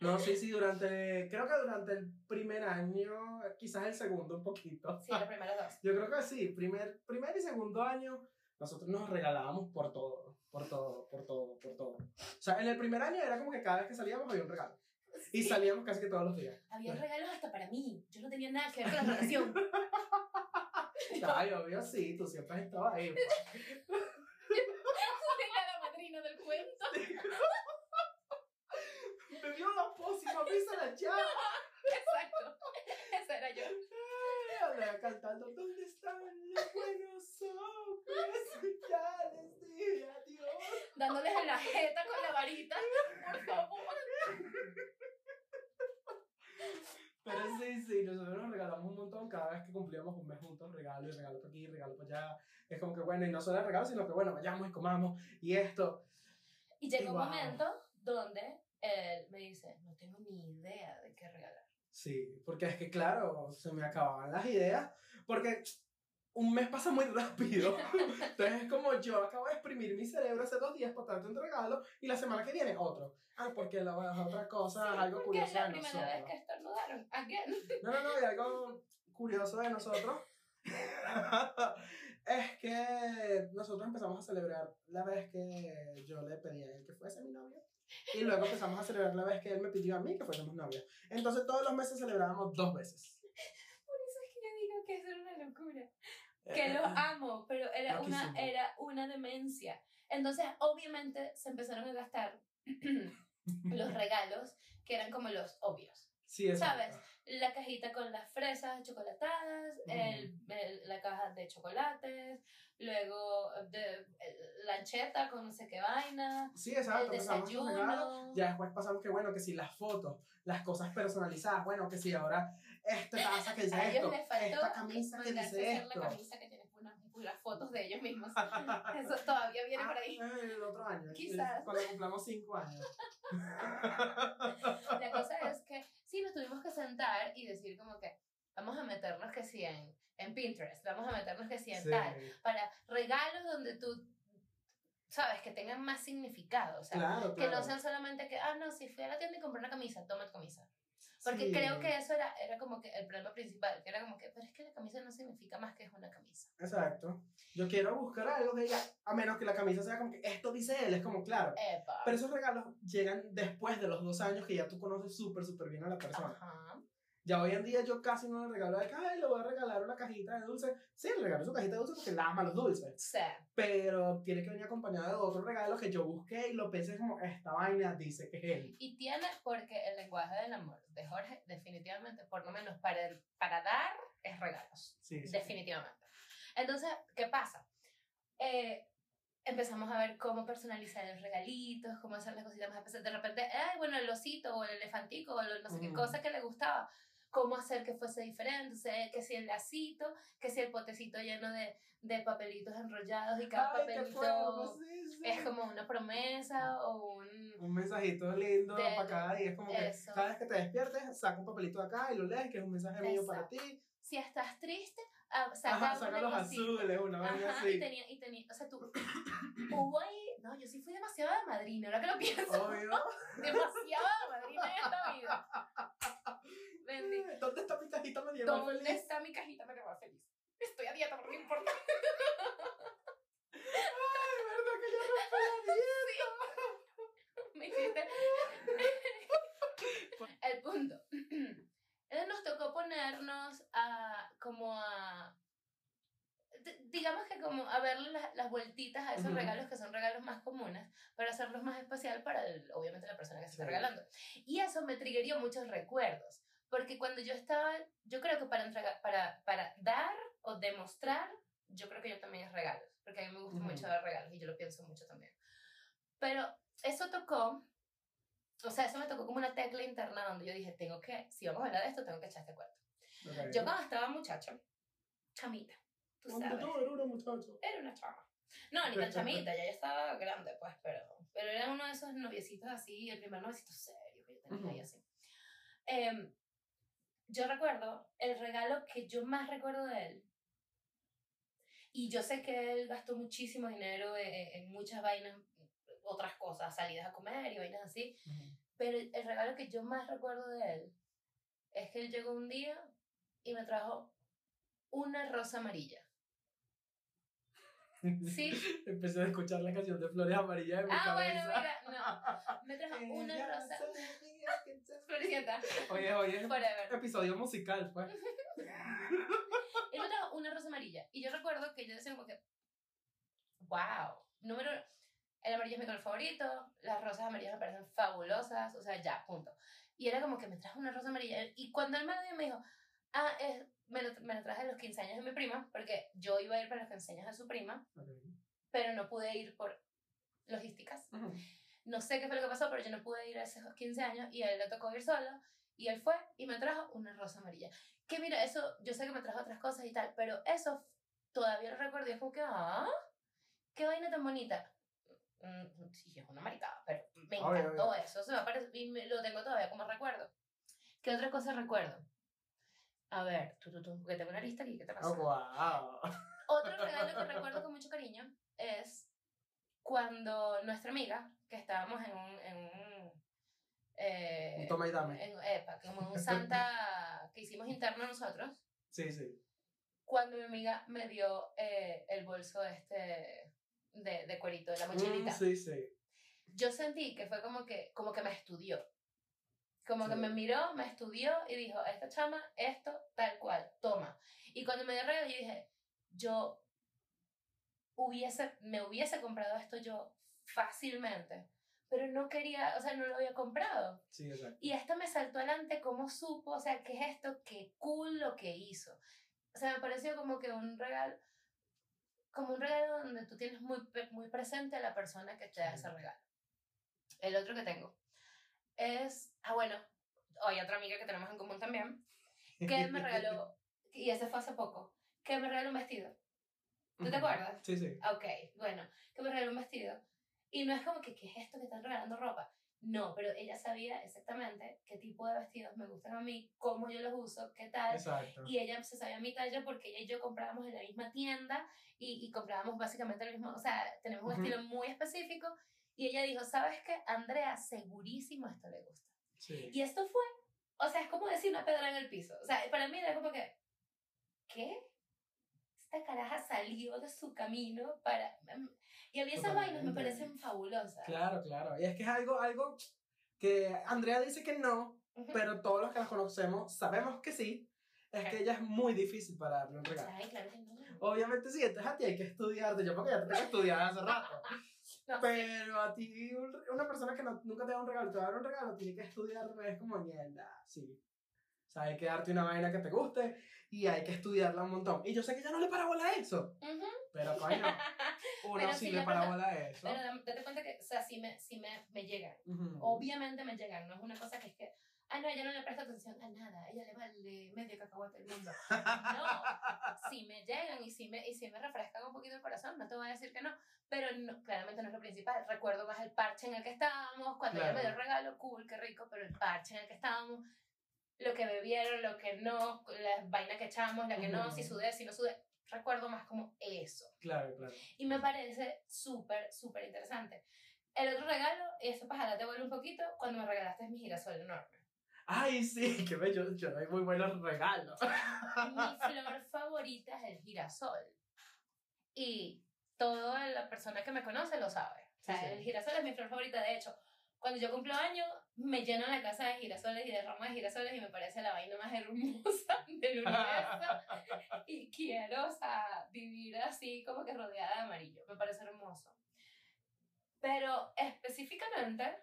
No, sí, sí, durante, creo que durante el primer año, quizás el segundo un poquito. Sí, los primeros dos. Yo creo que sí, primer, primer y segundo año, nosotros nos regalábamos por todo, por todo, por todo, por todo. O sea, en el primer año era como que cada vez que salíamos había un regalo. Y salíamos casi que todos los días. Había regalos hasta para mí. Yo no tenía nada que ver con la relación. Ay, obvio, sí, tú siempre has estado ahí. la madrina del cuento. Bebió la pócima, me hizo la llave. Exacto. Esa era yo. Andrea cantando, ¿dónde están los buenos hombres? Ya les dije adiós. Dándoles en la jeta con la varita. Por favor. Pero sí, sí, nosotros nos regalamos un montón cada vez que cumplíamos un mes juntos, regalo y regalo para aquí, regalo para allá. Es como que bueno, y no solo el regalo, sino que bueno, vayamos y comamos y esto. Y llegó Y un wow. momento donde él me dice, no tengo ni idea de qué regalar. Sí, porque es que claro, se me acababan las ideas, porque un mes pasa muy rápido. Entonces es como yo acabo de exprimir mi cerebro hace dos días para tanto un regalo y la semana que viene otro. Ah, porque la otra cosa, Sí, algo porque es curioso la primera vez nosotros. que Again. No, no, no, y algo curioso de nosotros es que nosotros empezamos a celebrar la vez que yo le pedí a él que fuese mi novio. Y luego empezamos a celebrar la vez que él me pidió a mí que fuésemos novios. Entonces todos los meses celebrábamos dos veces. Por eso es que yo digo que eso era una locura. Que los amo, pero era una, era una demencia. Entonces, obviamente, se empezaron a gastar los regalos que eran como los obvios. Sí, exacto. ¿Sabes? La cajita con las fresas chocolatadas, el, el- la caja de chocolates, luego de, el- lancheta con no sé qué vaina, Sí, exacto. el desayuno. Ya después pasamos que, bueno, que si las fotos, las cosas personalizadas, bueno, que si ahora esta taza que dice A ellos esto, les faltó esta camisa que dice esto. la camisa que tiene unas, unas fotos de ellos mismos. Eso todavía viene por ahí. Ah, el otro año. Quizás. Cuando cumplamos cinco años. La cosa es que sí nos tuvimos que sentar y decir como que vamos a meternos que sí en, en Pinterest, vamos a meternos que sí en Sí. tal, para regalos donde tú, sabes, que tengan más significado, o sea, claro, que claro. no sean solamente que, ah, no, si fui a la tienda y compré una camisa, toma tu camisa. Porque Sí. creo que eso era, era como que el problema principal, que era como que, pero es que la camisa no significa más que es una camisa. Exacto. Yo quiero buscar algo de ella, a menos que la camisa sea como que esto dice él, es como claro. Epa. Pero esos regalos llegan después de los dos años que ya tú conoces súper, súper bien a la persona. Ajá. Ya hoy en día yo casi no le regalo de ay, le voy a regalar una cajita de dulces. Sí, le regalo su cajita de dulces porque él ama los dulces. Sea, Pero tiene que venir acompañado de otro regalo que yo busqué y lo pensé como, esta vaina dice que es él. Y tiene, porque el lenguaje del amor de Jorge, definitivamente, por lo menos para, el- para dar, es regalos. Sí, sí. Definitivamente. Entonces, ¿qué pasa? Eh, empezamos a ver cómo personalizar los regalitos, cómo hacer las cositas más especiales. De repente, ay, bueno, el osito o el elefantico o el no sé qué cosa que le gustaba. Cómo hacer que fuese diferente. O sea, que si el lacito, que si el potecito lleno de, de papelitos enrollados y cada Ay, papelito fuego, sí, sí. es como una promesa o un... Un mensajito lindo De- para cada día. Es como que eso. cada vez que te despiertes, saca un papelito de acá y lo lees, que es un mensaje mío para ti. Si estás triste, ah, saca, Ajá, los azules, una Ajá, así. y tenía, y tenía, o sea, tú, hubo ahí, no, yo sí fui demasiado de madrina, ahora que lo pienso, Obvio. demasiado de madrina en esta vida. Animal ¿Dónde feliz. está mi cajita animal feliz? Estoy a dieta, pero no importa. Ay, verdad que yo rompí la dieta. Me hiciste. El punto. Nos tocó ponernos a como a digamos que como a verle las, las vueltitas a esos Ujú. regalos que son regalos más comunes para hacerlos más especial para el- obviamente la persona que se está Sí. regalando y eso me triggerió muchos recuerdos porque cuando yo estaba yo creo que para entregar para para dar o demostrar yo creo que yo también es regalos porque a mí me gusta Ujú. mucho dar regalos y yo lo pienso mucho también pero eso tocó o sea, eso me tocó como una tecla interna donde yo dije, tengo que, si vamos a hablar de esto, tengo que echar este cuento. Ok. Yo cuando estaba muchacho, chamita, tú sabes, tú eres una muchacho. era una chama. No, ni tan chamita, ya yo estaba grande, pues, pero, pero era uno de esos noviecitos así, el primer noviecito serio que yo tenía ahí Ujú. así. Em, yo recuerdo el regalo que yo más recuerdo de él. Y yo sé que él gastó muchísimo dinero en, en muchas vainas, otras cosas, salidas a comer y vainas así. Pero el, el regalo que yo más recuerdo de él es que él llegó un día y me trajo una rosa amarilla. Sí. Empecé a escuchar la canción de Flores Amarillas en mi Ah, bueno, cabeza. mira, no. Me trajo una rosa. Floricienta. Oye, oye, Forever. episodio musical, pues. Él me trajo una rosa amarilla. Y yo recuerdo que yo decía como que, wow, número... El amarillo es mi color favorito, las rosas amarillas me parecen fabulosas, o sea, ya, punto. Y era como que me trajo una rosa amarilla. Y cuando lo dio, me dijo, ah, es, me, lo, me lo traje a los 15 años de mi prima, porque yo iba a ir para los 15 años de su prima, pero no pude ir por logísticas. Ujú. No sé qué fue lo que pasó, pero yo no pude ir a esos 15 años y a él le tocó ir solo. Y él fue y me trajo una rosa amarilla. Que mira, eso, yo sé que me trajo otras cosas y tal, pero eso todavía lo recuerdo y es como que, ah, qué vaina tan bonita. Mm, sí, es una maricada, pero me encantó eso. Se me aparece, y me- lo tengo todavía como recuerdo. ¿Qué otra cosa recuerdo? A ver, tú, tú, tú, porque tengo una lista aquí, ¿qué te pasa? Oh, wow. Otro regalo que recuerdo con mucho cariño es cuando nuestra amiga, que estábamos en un... En un eh, Un toma y dame. en, epa, como en un Santa que hicimos interno nosotros, Sí, sí. cuando mi amiga me dio eh, el bolso este de, de cuerito, de la mochilita, Mm, sí, sí. yo sentí que fue como que, como que me estudió. Como que me miró, me estudió y dijo, esta chama, esto, tal cual, toma. Y cuando me dio regalo, yo dije, yo hubiese, me hubiese comprado esto yo fácilmente, pero no quería, o sea, no lo había comprado. Sí, exacto. Y esta me saltó adelante, ¿cómo supo? O sea, ¿qué es esto? Qué cool lo que hizo. O sea, me pareció como que un regalo, como un regalo donde tú tienes muy, muy presente a la persona que te da ese regalo. El otro que tengo es, ah, bueno, hay otra amiga que tenemos en común también, que me regaló, y ese fue hace poco, que me regaló un vestido. ¿Tú te acuerdas? Sí, sí. Ok, bueno, que me regaló un vestido. Y no es como que, ¿qué es esto que están regalando ropa? No, pero ella sabía exactamente qué tipo de vestidos me gustan a mí, cómo yo los uso, qué tal. Exacto. Y ella se sabía mi talla porque ella y yo comprábamos en la misma tienda y, y comprábamos básicamente el mismo, o sea, tenemos un Ujú. estilo muy específico. Y ella dijo, ¿sabes qué? Andrea, segurísimo esto le gusta. Sí. Y esto fue, o sea, es como decir una pedra en el piso. O sea, para mí era como que, ¿qué? Esta caraja salió de su camino para... Y a mí esas vainas me parecen fabulosas. Claro, claro. Y es que es algo, algo que Andrea dice que no, Ujú. pero todos los que la conocemos sabemos que sí. Es que ella es muy difícil para darle un regalo. Ay, claro que no. Obviamente sí, entonces a ti hay que estudiarte. Yo porque ya te tengo estudiado hace rato. No, Pero a ti, un- una persona que no- nunca te da un regalo, te va a dar un regalo, tiene que estudiar, es como mierda, sí. O sea, hay que darte una vaina que te guste y hay que estudiarla un montón. Y yo sé que ya no le para bola a eso, Ujú. pero coño, uno Pero sí sí le le para pasa- bola a eso. Pero date cuenta que, o sea, sí me, sí me, me llegan. Ujú. Obviamente me llegan, no es una cosa que es que, ah, no, ella no le presta atención a nada, ella le vale medio cacahuate el mundo. No, si me llegan y si me, y si me refrescan un poquito el corazón, no te voy a decir que no, pero no, claramente no es lo principal. Recuerdo más el parche en el que estábamos, cuando ella me dio el regalo, cool, qué rico, pero el parche en el que estábamos, lo que bebieron, lo que no, la vaina que echamos, la que no, si sudé, si no sudé, recuerdo más como eso. Claro, claro. Y me parece súper, súper interesante. El otro regalo, y esto para te vuelve un poquito, cuando me regalaste mi girasol enorme. Ay, sí, qué bello. Yo doy muy buenos regalos. Mi flor favorita es el girasol. Y toda la persona que me conoce lo sabe. O sea, Sí, sí. el girasol es mi flor favorita. De hecho, cuando yo cumplo años, me lleno la casa de girasoles y de ramas de girasoles y me parece la vaina más hermosa del universo. y quiero, o sea, vivir así como que rodeada de amarillo. Me parece hermoso. Pero específicamente,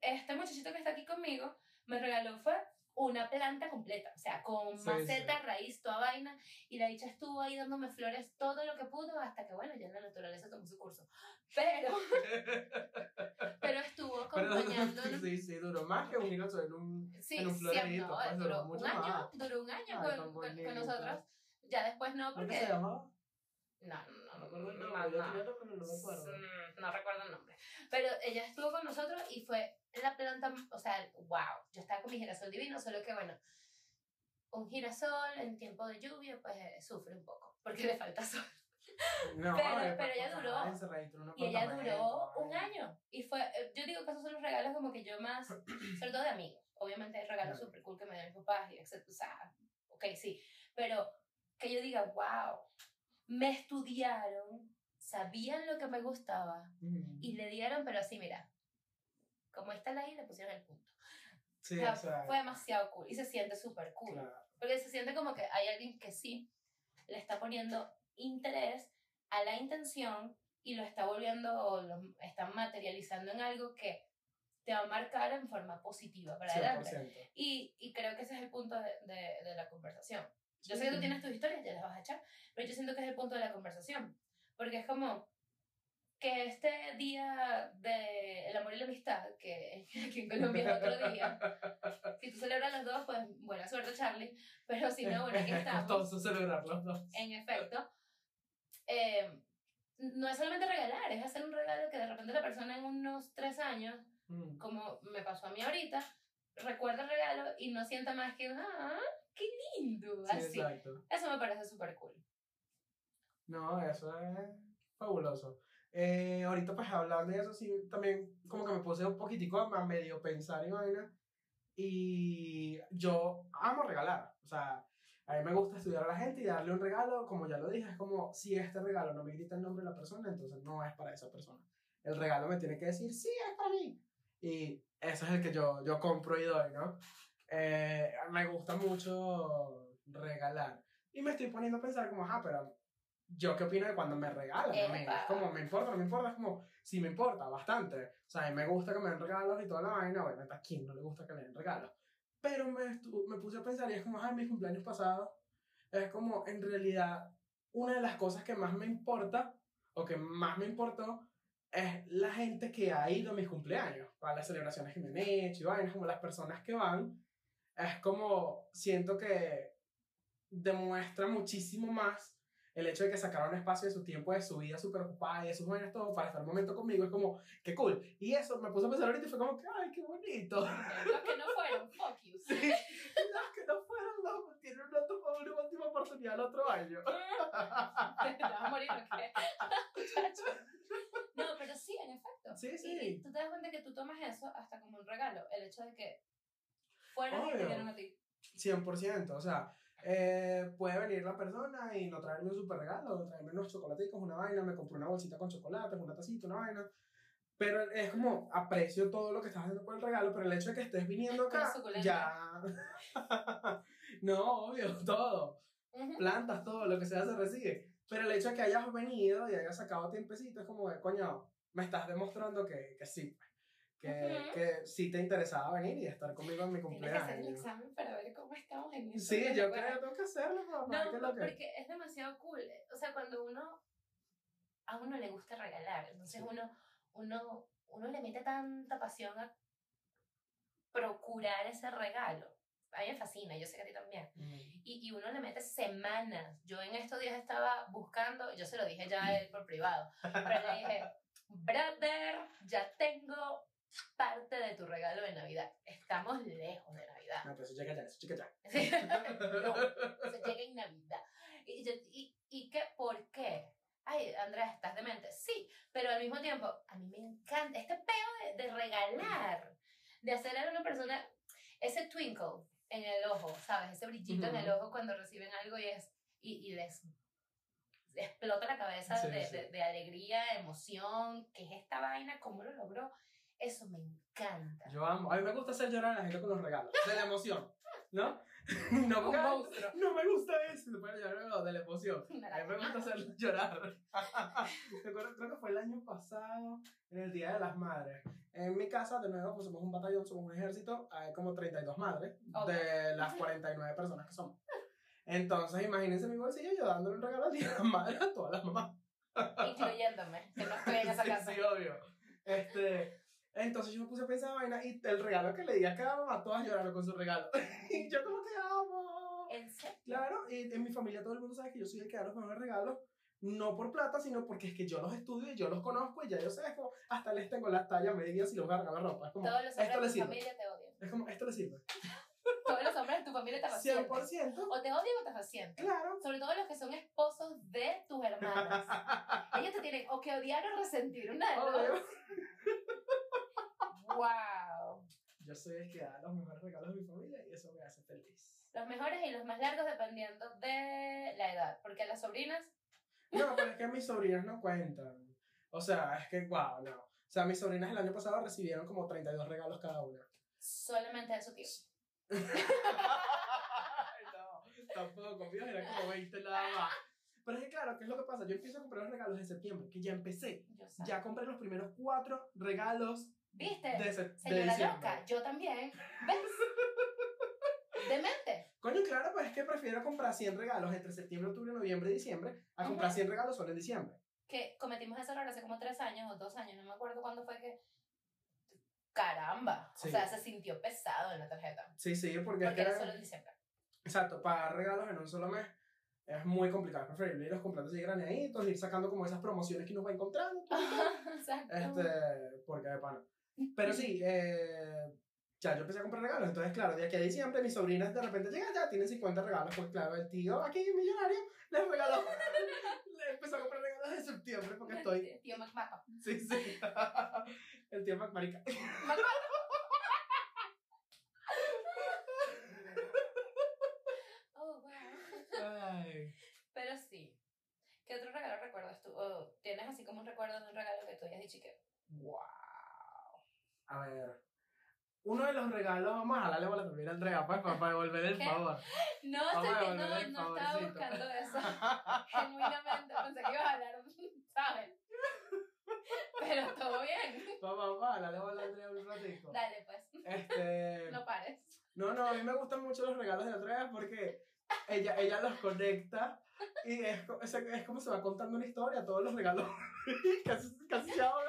este muchachito que está aquí conmigo me regaló fue una planta completa, o sea, con Sí, maceta, sí. raíz, toda vaina, y la dicha estuvo ahí dándome flores todo lo que pudo, hasta que, bueno, ya la naturaleza tomó su curso. Pero, pero estuvo Pero acompañándonos. sí, sí, duró más que un girasol en un, Sí, en un siempre, florerito. no, pues, duró duró un año, más. duró un año Ay, con, con- nosotros. Ya después no, ¿Cómo porque... se llamaba? No, no, no, No no, no. no acuerdo. Mm, No recuerdo el nombre. Pero ella estuvo con nosotros y fue la planta, o sea, wow. Yo estaba con mi girasol divino, solo que bueno, un girasol en tiempo de lluvia, pues eh, sufre un poco, porque le falta sol. No, Pero- eh, pero ella duró- Y ella duró un vaina. año. Y fue, eh, yo digo que esos son los regalos como que yo más, sobre todo de amigos. Obviamente hay regalos súper cool que me dan mis papás y etc. O sea, ok, sí. Pero que yo diga, wow, me estudiaron, sabían lo que me gustaba Ujú. y le dieron, pero así, mira, como está la I, le pusieron el punto. Sí, O sea, o sea, fue demasiado cool y se siente súper cool. claro. Porque se siente como que hay alguien que sí le está poniendo interés a la intención y lo está volviendo o lo está materializando en algo que te va a marcar en forma positiva para adelante. 100%. Y, y creo que ese es el punto de, de, de la conversación. Yo sé que Sí. tú tienes tus historias, ya las vas a echar, pero yo siento que es el punto de la conversación. Porque es como que este día del el amor y la amistad, que aquí en Colombia es otro día, si tú celebras los dos, pues buena suerte, Charlie. Pero si no, bueno, aquí Es estamos. costoso celebrar los dos. En efecto, eh, no es solamente regalar, es hacer un regalo que de repente la persona en unos tres años, Mm. como me pasó a mí ahorita, recuerda el regalo y no sienta más que, ah, qué lindo, Sí, así. exacto. Eso me parece súper cool. No, eso es fabuloso. Eh, ahorita pues hablando de eso, sí, también como que me puse un poquitico a medio pensar y vaina. Y yo amo regalar. O sea, a mí me gusta estudiar a la gente y darle un regalo, como ya lo dije, es como si este regalo no me grita el nombre de la persona, entonces no es para esa persona. El regalo me tiene que decir, sí, es para mí. Y ese es el que yo, yo compro y doy, ¿no? Eh, me gusta mucho regalar. Y me estoy poniendo a pensar como, ajá, pero yo qué opino de cuando me regalan. Epa. Es como, me importa, no me importa, es como, sí me importa, bastante. O sea, a mí me gusta que me den regalos y toda la vaina, bueno, ¿a quién no le gusta que le den regalos? Pero me, me puse a pensar y es como, ay, mis cumpleaños pasados, es como, en realidad, una de las cosas que más me importa, o que más me importó, es la gente que ha ido a mis cumpleaños, a las celebraciones que me han hecho y vainas, como las personas que van, es como, siento que demuestra muchísimo más el hecho de que sacaron espacio de su tiempo, de su vida súper ocupada y de sus vainas, todo, para estar un momento conmigo, es como, qué cool. Y eso me puse a pensar ahorita y fue como que, ay, qué bonito. Los que no fueron, fuck you. Sí, los que no fueron, los tienen una, una última oportunidad el otro año. Te vas a morir. No, pero sí, en efecto. Sí, Y, y sí. tú te das cuenta que tú tomas eso hasta como un regalo. El hecho de que fueron y te dieron a ti. 100%, o sea, eh, puede venir la persona y no traerme un super regalo, traerme unos chocolaticos, una vaina, me compré una bolsita con chocolates, una tacita, una vaina. Pero es como, aprecio todo lo que estás haciendo por el regalo, pero el hecho de que estés viniendo acá, ya... no, obvio, todo. Ujú. Plantas, todo, lo que sea se recibe. Pero el hecho de que hayas venido y hayas sacado tiempecito es como, coño, me estás demostrando que, que sí, pues, que, Ujú. que sí te interesaba venir y estar conmigo en mi Tienes que hacer el cumpleaños. examen para ver cómo estamos en eso. Sí, yo creo que tengo que hacerlo, papá. No, ¿qué es lo que? porque es demasiado cool. O sea, cuando uno. A uno le gusta regalar. Entonces Sí. uno, uno, uno le mete tanta pasión a procurar ese regalo. A mí me fascina, yo sé que a ti también. Mm. Y, y uno le mete semanas. Yo en estos días estaba buscando, yo se lo dije ya a él por privado, pero le dije, brother, ya tengo parte de tu regalo de Navidad. Estamos lejos de Navidad. No, pero eso llega ya, eso llega ya. Sí. no, se llega en Navidad. Y, y, ¿Y qué? ¿Por qué? Ay, Andrea, estás demente. Sí, pero al mismo tiempo, a mí me encanta este peo de, de regalar, de hacer a una persona. ese twinkle en el ojo, ¿sabes? Ese brillito en el ojo cuando reciben algo y es y, y les explota la cabeza Sí, de, sí. de- de alegría, emoción, ¿qué es esta vaina? ¿Cómo lo logró? Eso me encanta. Yo amo. A mí me gusta hacer llorar a la gente con los regalos. De la emoción. ¿No? no, ay, monstruo. no me gusta eso. Puede llorar de la emoción. A mí me gusta hacer llorar. Recuerdo, creo que fue el año pasado, en el Día de las Madres. En mi casa, de nuevo, pues somos un batallón, somos un ejército, hay como 32 madres Ok. de las 49 personas que somos. Entonces, imagínense mi bolsillo yo dándole un regalo al Día de las Madres a todas las mamás. Incluyéndome, que no estoy en esa sí, casa. sí, obvio. Este, entonces yo me puse a pensar vaina y el regalo que le di a cada mamá, todas lloraron con su regalo. y yo como que amo. ¿En serio? Claro, y en mi familia todo el mundo sabe que yo soy el que da los mejores regalos. No por plata, sino porque es que yo los estudio y yo los conozco y ya yo sé, es como, hasta les tengo la talla media si les voy a regalar ropa. Es como, Todos los hombres de tu sirve. familia te odian. Es como, esto le sirve. Todos los hombres de tu familia te resienten. 100%. O te odian o te resienten. Claro. Sobre todo los que son esposos de tus hermanas. Ellos te tienen o que odiar o resentir. Una de dos. ¡Wow! Yo soy el que da los mejores regalos a mi familia y eso me hace feliz. Los mejores y los más largos dependiendo de la edad. Porque las sobrinas, No, pero es que mis sobrinas no cuentan. O sea, es que, wow, no. O sea, mis sobrinas el año pasado recibieron como 32 regalos cada una. solamente de su tío. no, tampoco, míos eran como 20 nada más. Pero es que claro, ¿qué es lo que pasa? Yo empiezo a comprar los regalos en septiembre, que ya empecé. Ya compré los primeros cuatro regalos ¿Viste? de, se- de Señora diciembre. loca, yo también. ¿Ves? Demente. Coño, claro, pues es que prefiero comprar 100 regalos entre septiembre, octubre, noviembre y diciembre a comprar Ujú. 100 regalos solo en diciembre. Que cometimos ese error hace como tres años o dos años, no me acuerdo cuándo fue que. Caramba. Sí. O sea, se sintió pesado en la tarjeta. Sí, sí, porque, es Porque que era solo en diciembre. Exacto, pagar regalos en un solo mes es muy complicado. Es preferible irlos comprando así graneaditos, ir sacando como esas promociones que uno va encontrando. Exacto. Este, porque de pana. Pero sí, eh, ya yo empecé a comprar regalos. Entonces, claro, de aquí a diciembre, mis sobrinas de repente llegan ya, tienen 50 regalos. Pues claro, el tío aquí, millonario, les regaló. le empezó a comprar regalos de septiembre porque estoy. Tío McMaco. Sí, sí. el tío Macmarica. Oh, wow. Ay. Pero sí. ¿Qué otro regalo recuerdas tú? O ¿Tienes así como un recuerdo de un regalo que tú hayas dicho que... Wow. A ver. Uno de los regalos, vamos a jalarle bola también a Andrea, pues, para, para devolver el favor. No, sé que no, no estaba buscando eso. Genuinamente pensé que ibas a hablar, ¿sabes? Pero todo bien. Vamos a jalarle bola a Andrea un ratico. Dale, pues. Este. No pares. No, no, a mí me gustan mucho los regalos de Andrea porque ella, ella los conecta y es, es, es como se va contando una historia, todos los regalos. casi, casi. Todos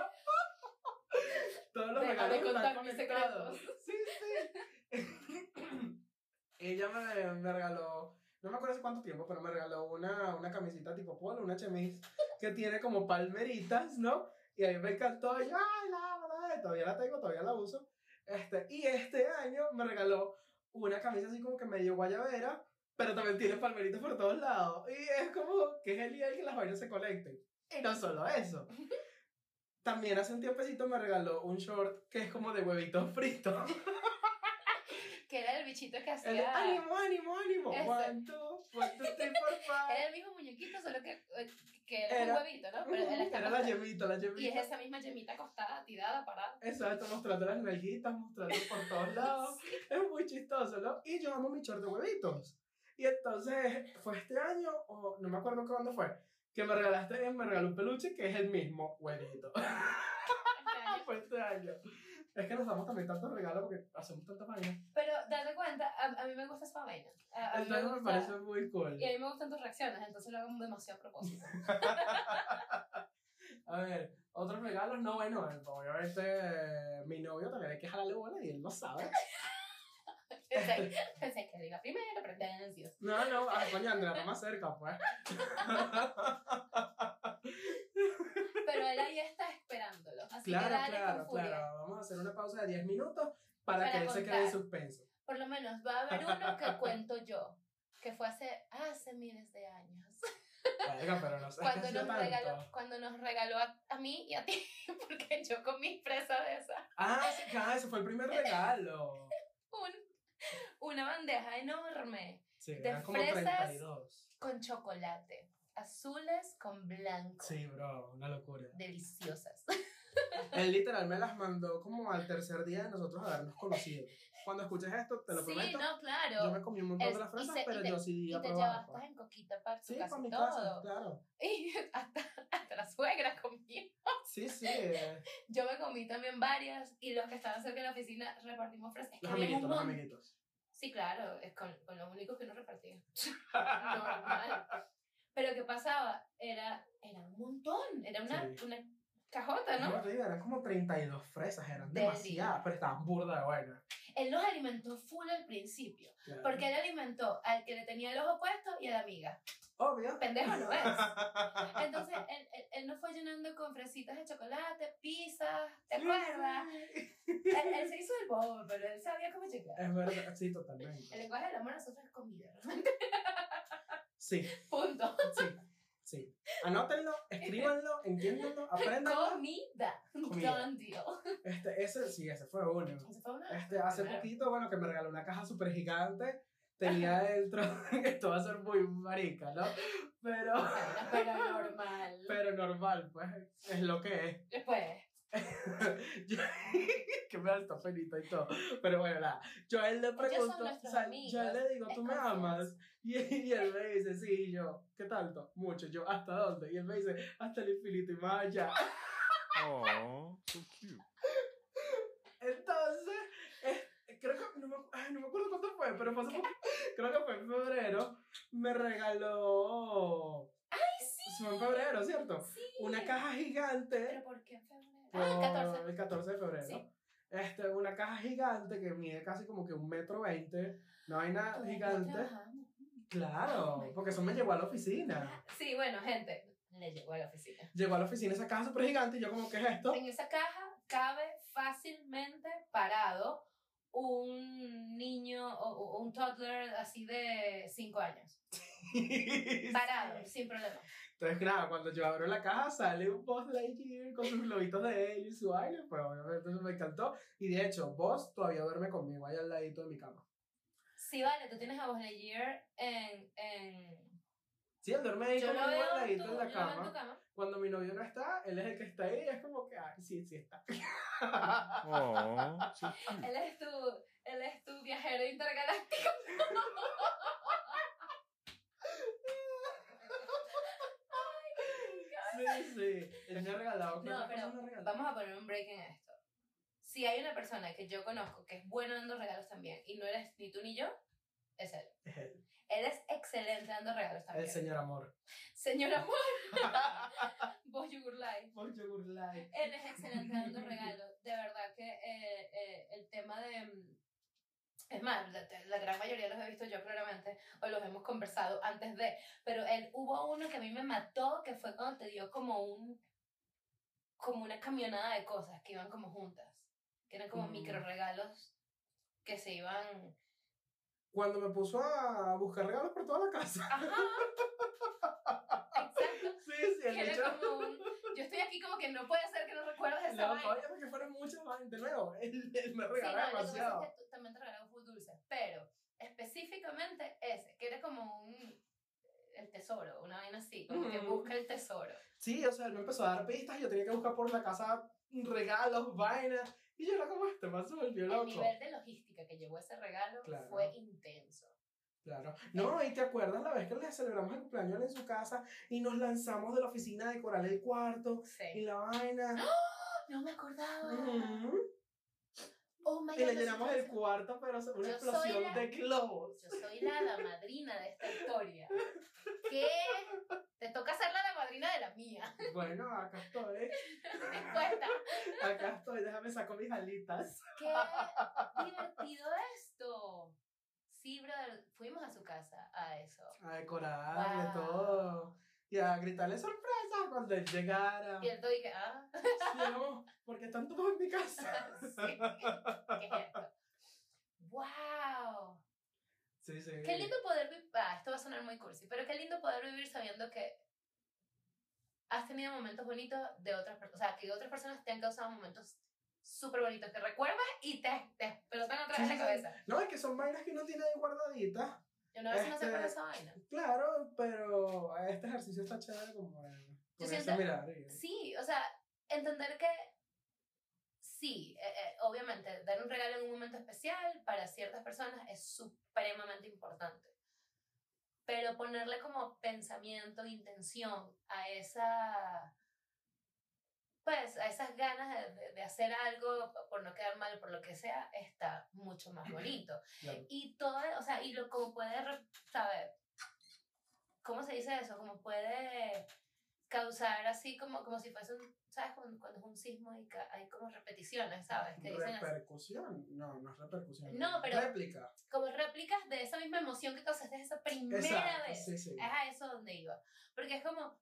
los regalos están contar mis conectados. Sí, sí. ella me, me regaló, no me acuerdo hace cuánto tiempo, pero me regaló una, una camisita tipo polo, una chemise, que tiene como palmeritas, ¿no? Y a mí me encantó, y yo, ay, la, la, todavía la tengo, todavía la uso. Este, y este año me regaló una camisa así como que medio guayabera, pero también tiene palmeritas por todos lados. Y es como que genial que las vainas se conecten. Y no solo eso. También hace un tiempecito me regaló un short que es como de huevitos fritos. Que era el bichito que El hacía... ánimo, ánimo, ánimo. One, two, three, four, five. Era el mismo muñequito, solo que, eh, que era, Era- un huevito, ¿no? Pero él Era la yemita, la Y es yemita. esa misma yemita acostada, tirada, parada. Exacto, mostrando las nalguitas, mostrando por todos lados. Es muy chistoso, ¿no? Y yo amo mi short de huevitos. Y entonces, fue este año, o no me acuerdo cuándo fue, que me regalaste, me regaló un peluche que es el mismo huevito. Este año. este. Es que nos damos también tantos regalos porque hacemos tanta vaina. Pero date cuenta, a, a mí me gusta esa vaina. A, a mí me gusta- parece muy cool. Y a mí me gustan tus reacciones, entonces lo hago demasiado a propósito. A ver, otros regalos, no, bueno, obviamente eh, mi novio también hay que jalarle bola y él lo sabe. Pensé, pensé que diga primero, pero te ansioso. No, no, ah, coño, Andrea, está más cerca, pues. Pero él ahí está esperándolo. Así que Claro, dale claro, con furia. claro. Vamos a hacer una pausa de 10 minutos para, Para que él se quede en suspenso. Por lo menos va a haber uno que cuento yo, que fue hace, hace miles de años. Pero no Cuando nos, regaló, cuando nos regaló a, a mí y a ti, porque yo comí presa de esa. Ah, sí, ah, ese fue el primer regalo. Un, una bandeja enorme Sí, de fresas. 32. con chocolate, azules con blanco. Sí, bro, una locura. Deliciosas. Él literal me las mandó como al tercer día de nosotros habernos conocido. Cuando escuches esto, te lo sí, prometo. no, Yo claro. me comí un montón Es- de las y fresas, se- y pero te- yo sí Y a te probar. llevaste pues. en coquita para tu Sí, casa para y mi todo. casa, claro. Y hasta, hasta la suegra comió. Sí, sí. eh, Yo me comí también varias y los que estaban cerca de la oficina repartimos fresas. Es que Los amiguitos, los amiguitos. Sí, claro, es con, con los únicos que no repartían. Normal. Pero ¿qué pasaba? Era, era un montón, era una, Sí. una cajota, Como ¿no? te digo, eran como 32 fresas, eran Del demasiadas, día. pero estaban burda de buenas. Él los alimentó full al principio, Claro. porque él alimentó al que le tenía el ojo puesto y a la amiga. Obvio. Pendejo no es. Entonces, él, él, él nos fue llenando con fresitas de chocolate, pizzas, ¿te acuerdas? Él, él se hizo el bobo, pero él sabía cómo llegar. Es verdad, sí, El totalmente. lenguaje del amor a nosotros es comida, ¿no? Sí, Punto. sí, sí. Anótenlo, escríbanlo, entiéndanlo, apréndanlo. Comida. Comida. Este, ese, sí, ese fue uno. Ese fue una- Este, hace Claro. poquito, bueno, que me regaló una caja súper gigante. Tenía dentro, esto va a ser muy marica, ¿no? Pero, pero normal. pero normal, pues, es lo que es. Después, Yo- que me da esta penita y todo. Pero bueno, nada. Yo a él le son pregunto, nuestros o sea, amigos, yo a él le digo, ¿tú me amas? Y, y él me dice, sí, y yo, ¿qué tanto? Mucho. Yo, ¿hasta dónde? Y él me dice, hasta el infinito y más allá. Aw, so cute. Entonces, eh, creo que, no me, ay, no me acuerdo cuándo fue, pero fue hace poco, creo que fue en febrero, me regaló... ¡Ay, sí! Fue en febrero, ¿cierto? Sí. Una caja gigante. ¿Pero por qué en febrero? Por Ah, 14. el 14 de febrero. Sí. Este, una caja gigante que mide casi como que un metro veinte. No hay nada gigante. Claro, porque eso me llegó a la oficina. Sí, bueno, gente, le llegó a la oficina. Llegó a la oficina esa caja súper gigante y yo como, ¿qué es esto? En esa caja cabe fácilmente parado un niño o o un toddler así de 5 años. Parado, sin problema. Entonces, nada, cuando yo abro la caja sale un Buzz Lightyear con sus globitos de él y su aire, pues obviamente eso me encantó. Y de hecho, vos todavía duerme conmigo ahí al ladito de mi cama. Sí, vale, tú tienes a Buzz Lightyear en... en... Sí, él duerme ahí Yo conmigo veo al en ladito tu, en la en cama. tu cama. Cuando mi novio no está, él es el que está ahí y es como que, ay, sí, sí está. Cute. Él es tu, él es tu viajero intergaláctico. Sí, sí. Ha regalado. ¿qué No, pero? Vamos a poner un break en esto. Si hay una persona que yo conozco que es buena dando regalos también y no eres ni tú ni yo, es él. Es él, Él es excelente dando regalos el también. señor amor. Señor amor. Vos Yogur Life. Por yogur light. Él es excelente dando regalos. De verdad que eh, eh, el tema de... Es más, la, la gran mayoría los he visto yo claramente, o los hemos conversado antes de, pero él hubo uno que a mí me mató, que fue cuando te dio como un, como una camionada de cosas que iban como juntas, que eran como Mm. micro regalos que se iban... Cuando me puso a buscar regalos por toda la casa. Ajá. Exacto. Sí, sí, Que el era hecho. como un, yo estoy aquí como que no puede ser que no recuerdes esa No, vaina. oye, porque fueron muchas vainas. De nuevo, él, él me Sí, no, demasiado. que tú también te regalaba full dulce, pero específicamente ese, que era como un el tesoro, una vaina así, como que busca el tesoro. Sí, o sea, él me empezó a dar pistas y yo tenía que buscar por la casa regalos, vainas. Y yo era como, este man se volvió El loco. nivel de logística que llevó ese regalo Claro. fue intenso. Claro. No, y te acuerdas la vez que le celebramos el cumpleaños en su casa y nos lanzamos de la oficina a decorar el cuarto y Sí. la vaina. No me acordaba. Oh my Y le God, llenamos el cuarto, pero una Yo explosión la- de globos. Yo soy la madrina de esta historia. ¿Qué? Te toca ser la hada madrina de la mía. Bueno, acá estoy. Acá estoy, déjame sacar mis alitas. ¡Qué divertido esto! Sí, brother, fuimos a su casa a eso. A decorarle Wow. todo. Y a gritarle sorpresa cuando él llegara. Y el todo y que, ah, Sí, no, porque están todos en mi casa. Sí. ¿qué es esto? ¡Wow! Sí, sí. Qué lindo poder vivir. Ah, esto va a sonar muy cursi, pero qué lindo poder vivir sabiendo que has tenido momentos bonitos de otras personas. O sea, que otras personas te han causado momentos súper bonitos que recuerdas y te, te explotan otra Sí, en la cabeza. No, es que son vainas que uno tiene ahí guardaditas. Yo no a veces no sé Este, por esa vaina. Claro, pero este ejercicio está chévere como de ponerse siento- a mirar. Sí, o sea, entender que sí, eh, eh, obviamente, dar un regalo en un momento especial para ciertas personas es supremamente importante. Pero ponerle como pensamiento, intención a esa. Pues a esas ganas de, de- hacer algo por no quedar mal, por lo que sea, está mucho más bonito. Claro. Y todo, o sea, y lo como puede, ¿sabes? ¿Cómo se dice eso? Como puede causar así como, como si fuese un, ¿sabes? Cuando, cuando es un sismo y hay como repeticiones, ¿sabes? Que dicen así. Repercusión. No, no es repercusión. No, pero- Réplica. Como réplicas de esa misma emoción que causaste esa primera Exacto, vez. sí, sí. Es a eso donde iba. Porque es como,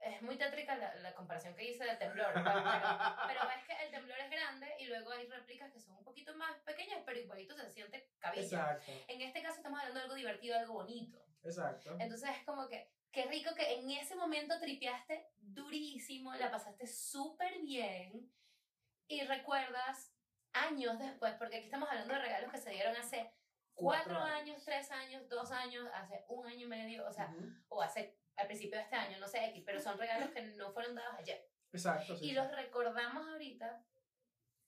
es muy tétrica la, la comparación que hice del temblor, pero, pero ves que el temblor es grande y luego hay réplicas que son un poquito más pequeñas, pero igualito se siente cabilla. Exacto, En este caso estamos hablando de algo divertido, algo bonito. exacto. Entonces es como que, qué rico que en ese momento tripeaste durísimo, la pasaste súper bien y recuerdas años después, porque aquí estamos hablando de regalos que se dieron hace cuatro, Cuatro años, tres años, dos años, hace un año y medio, o sea, Ujú. o hace al principio de este año, no sé, X, pero son regalos que no fueron dados ayer. Exacto, sí. y sí. los recordamos ahorita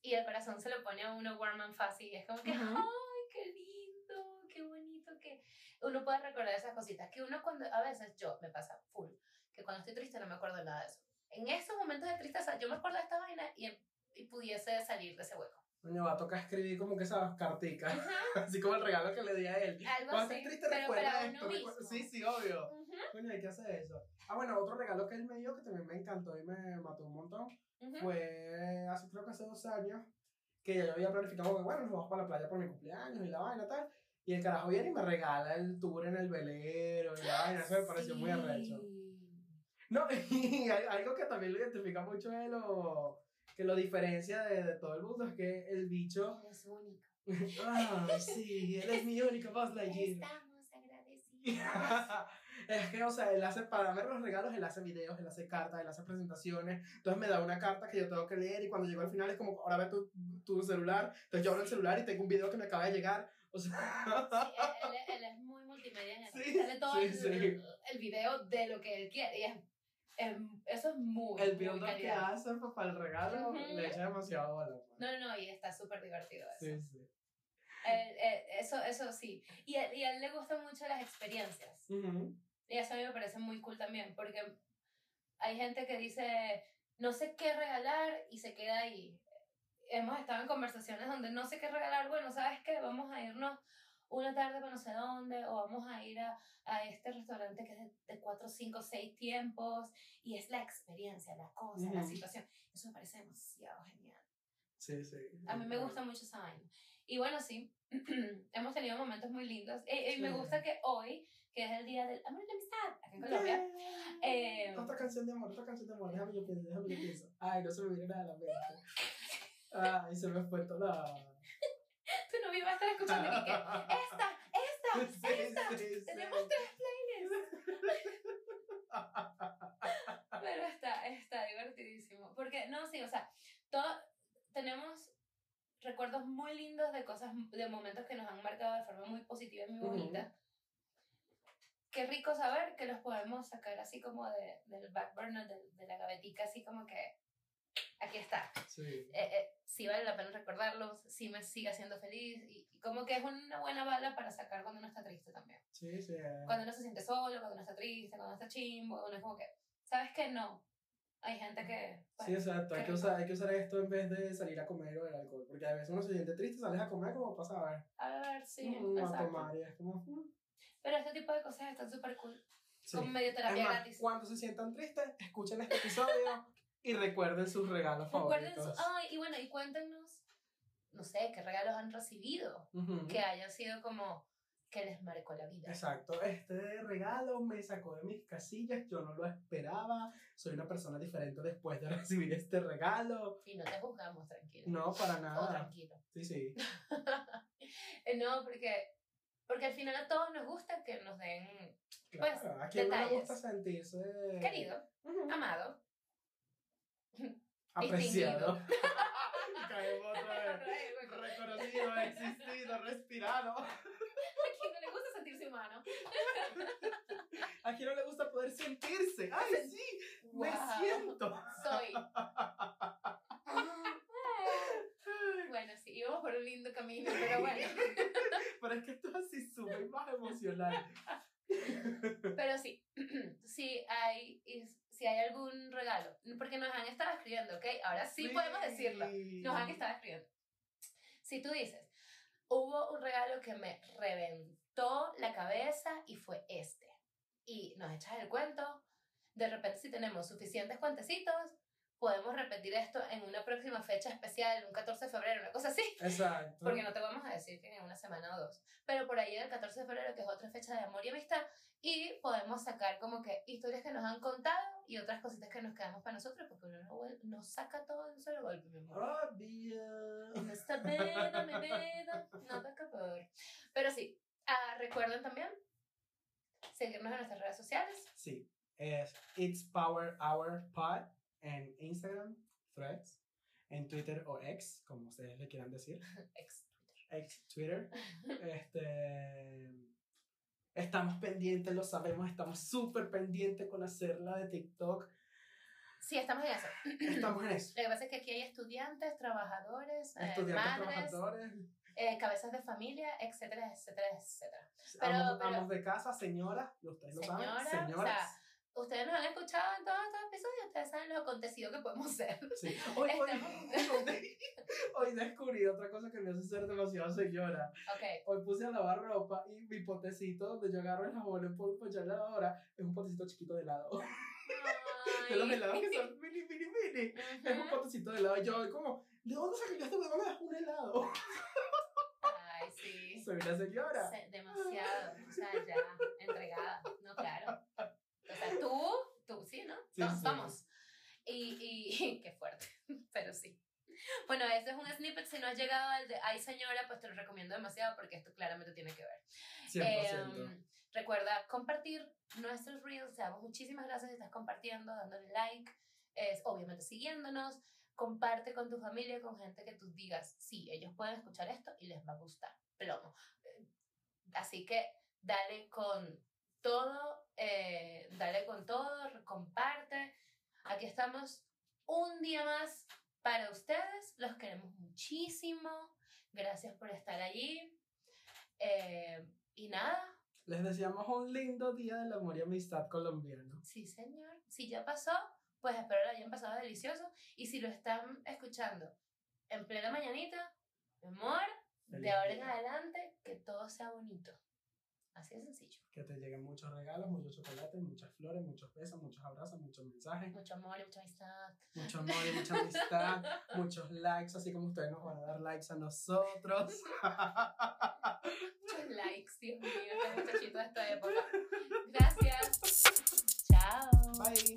y el corazón se lo pone a uno warm and fuzzy y es como que, Ujú. ¡ay, qué lindo! ¡Qué bonito! que uno puede recordar esas cositas. Que uno cuando, a veces yo, me pasa full, que cuando estoy triste no me acuerdo de nada de eso. En esos momentos de tristeza yo me acuerdo de esta vaina y, y pudiese salir de ese hueco. Coño, va a tocar escribir como que esas carticas. Así como el regalo que le di a él. Algo Cuando así, estés triste, pero recuerda esto. mismo. Sí, sí, obvio. Coño, hay que hacer eso. Ah, bueno, otro regalo que él me dio que también me encantó y me mató un montón fue hace, creo que hace dos años que ya yo había planificado que, bueno, nos vamos para la playa por mi cumpleaños y la vaina tal. Y el carajo viene y me regala el tour en el velero y la vaina. Eso me pareció muy arrecho. No, y algo que también lo identifica mucho de lo que lo diferencia de, de todo el mundo es que el bicho. Eres único. Ah, sí, él es mi único Buzz Lightyear. Estamos agradecidos. es que, o sea, él hace, para darme los regalos, él hace videos, él hace cartas, él hace presentaciones. Entonces me da una carta que yo tengo que leer y cuando llego al final es como, ahora ve tu, tu celular. Entonces yo abro el celular y tengo un video que me acaba de llegar. O sea, Sí, él, él- él es muy multimedia en eso. Sí, todo sí, el, sí. el video de lo que él quiere. Y es, es- eso es muy, el build que hace para el regalo Ujú. le echa demasiado bola. pues. No, no, no, y está súper divertido eso. Sí, sí. Él- él- eso, eso sí. Y, a- y a él le gustan mucho las experiencias. Ujú. Y eso a mí me parece muy cool también, porque hay gente que dice, no sé qué regalar y se queda ahí. Hemos estado en conversaciones donde no sé qué regalar, bueno, ¿sabes qué? Vamos a irnos una tarde para no sé dónde, o vamos a ir a, a este restaurante que es de, de cuatro, cinco, seis tiempos, y es la experiencia, la cosa, la Ujú. situación. Eso me parece demasiado genial. Sí, sí. A mí me gusta mucho esa vaina. Y bueno, sí, hemos tenido momentos muy lindos. Y, y me Sí. gusta que hoy, que es el día del amor y la amistad, acá en Colombia, eh, Otra canción de amor, otra canción de amor. Déjame yo pienso, déjame yo pienso. Ay, no se me viene nada a la mente. Ay, se me fue toda. tu novio va a estar escuchando y que esta, esta, Sí, esta. sí, sí. Tenemos tres playlists. Pero está, está divertidísimo. Porque, no, sí, o sea, todo, tenemos recuerdos muy lindos de cosas, de momentos que nos han marcado de forma muy positiva y muy bonita. Qué rico saber que los podemos sacar así como de, del back burner, de, de la gavetica, así como que aquí está. Sí. Eh, eh, sí vale la pena recordarlos, sí me sigue haciendo feliz y, y como que es una buena bala para sacar cuando uno está triste también. Sí, sí. Cuando uno se siente solo, cuando uno está triste, cuando uno está chimbo, uno es como que, ¿sabes qué? No. Hay gente que... pues, Sí, exacto. Hay que, usar, hay que usar esto en vez de salir a comer o el alcohol. Porque a veces uno se siente triste, sales a comer como pasa a ver. A ver, sí, Mm, a tomar y es como. mm, Pero este tipo de cosas están súper cool. Sí. Como medio terapia más, gratis. cuando se sientan tristes, escuchen este episodio y recuerden sus regalos Recuerden su... favoritos. Ay, y bueno, y cuéntenos, no sé, qué regalos han recibido Ujú. que hayan sido como que les marcó la vida. Exacto, este regalo me sacó de mis casillas, yo no lo esperaba, soy una persona diferente después de recibir este regalo. Y no te juzgamos, tranquilo. No, para O nada. tranquilo. Sí, sí. No, porque, porque al final a todos nos gusta que nos den Claro. Pues, a quien no le gusta sentirse querido, Ujú. amado. Apreciado. Caemos otra vez. conocido, existido, respirado. ¿A quién no le gusta sentirse humano? ¿A quién no le gusta poder sentirse? ¡Ay, sí! ¡Me siento! Soy. Bueno, sí, íbamos por un lindo camino, pero bueno. Pero es que esto es así súper más emocional. Pero sí, sí hay, si hay algún regalo, porque nos han estado escribiendo, ¿ok? Ahora sí, podemos decirlo. Nos han estado escribiendo. Si tú dices, hubo un regalo que me reventó la cabeza y fue este, y nos echas el cuento, de repente si tenemos suficientes cuentecitos, podemos repetir esto en una próxima fecha especial, un 14 de febrero, una cosa así. Exacto. Porque no te vamos a decir que en una semana o dos. Pero por ahí el 14 de febrero, que es otra fecha de amor y amistad, y podemos sacar como que historias que nos han contado y otras cositas que nos quedamos para nosotros, porque uno no, no saca todo de un solo golpe, mi amor. Obvio. En esta vida, mi vida, no te acabar. Pero sí, ah, recuerden también seguirnos en nuestras redes sociales. Sí, es It's Power Hour Pod en Instagram, Threads, en Twitter o X, como ustedes le quieran decir. Ex X Twitter. Este, estamos pendientes, lo sabemos, estamos súper pendientes con hacerla de TikTok. Sí, estamos en eso. Estamos en eso. Lo que pasa es que aquí hay estudiantes, trabajadores, eh, madres, trabajadores, eh, cabezas de familia, etcétera, etcétera, etcétera. Pero- amos, pero- amos de casa, señoras, ustedes lo saben, Señoras, señoras. o sea, Ustedes nos han escuchado en todos estos episodios, ustedes saben lo acontecido que podemos ser. Sí. Hoy, hoy, Estamos- hoy, hoy descubrí otra cosa que me hace ser demasiado señora. Ok. Hoy puse a lavar ropa y mi potecito donde yo agarro el jabón en polvo la lavadora es un potecito chiquito de helado. De los helados que son mini, mini, mini. Es un potecito de helado. Y yo como, ¿de dónde das un helado. Ay, sí. Soy una señora. Se- demasiado. O sea, ya, entregada. No, claro. O sea, tú, tú, sí, ¿no? Sí, Todos sí. somos. Y, y qué fuerte, pero sí. Bueno, este es un snippet. Si no has llegado al de Ay Señora, pues te lo recomiendo demasiado porque esto claramente tiene que ver. 100%. Em, recuerda compartir nuestros reels. Te damos muchísimas gracias si estás compartiendo, dándole like, es, obviamente siguiéndonos. Comparte con tu familia, con gente que tú digas, sí, ellos pueden escuchar esto y les va a gustar. Plomo. Eh, Así que dale con todo, eh, dale con todo, comparte. Aquí estamos un día más para ustedes. Los queremos muchísimo. Gracias por estar allí. Eh, y nada, Les deseamos un lindo día del amor y amistad colombiano. Sí, señor. Si ya pasó, pues espero lo hayan pasado delicioso. Y si lo están escuchando en plena mañanita, mi amor, Feliz de ahora en adelante, que todo sea bonito. Así de sencillo. Que te lleguen muchos regalos, muchos chocolates, muchas flores, muchos besos, muchos abrazos, muchos mensajes. Mucho amor y mucha amistad. Mucho amor y mucha amistad. muchos likes, así como ustedes nos van a dar likes a nosotros. muchos likes, Dios mío, este muchachito de esta época. Gracias. Chao. Bye.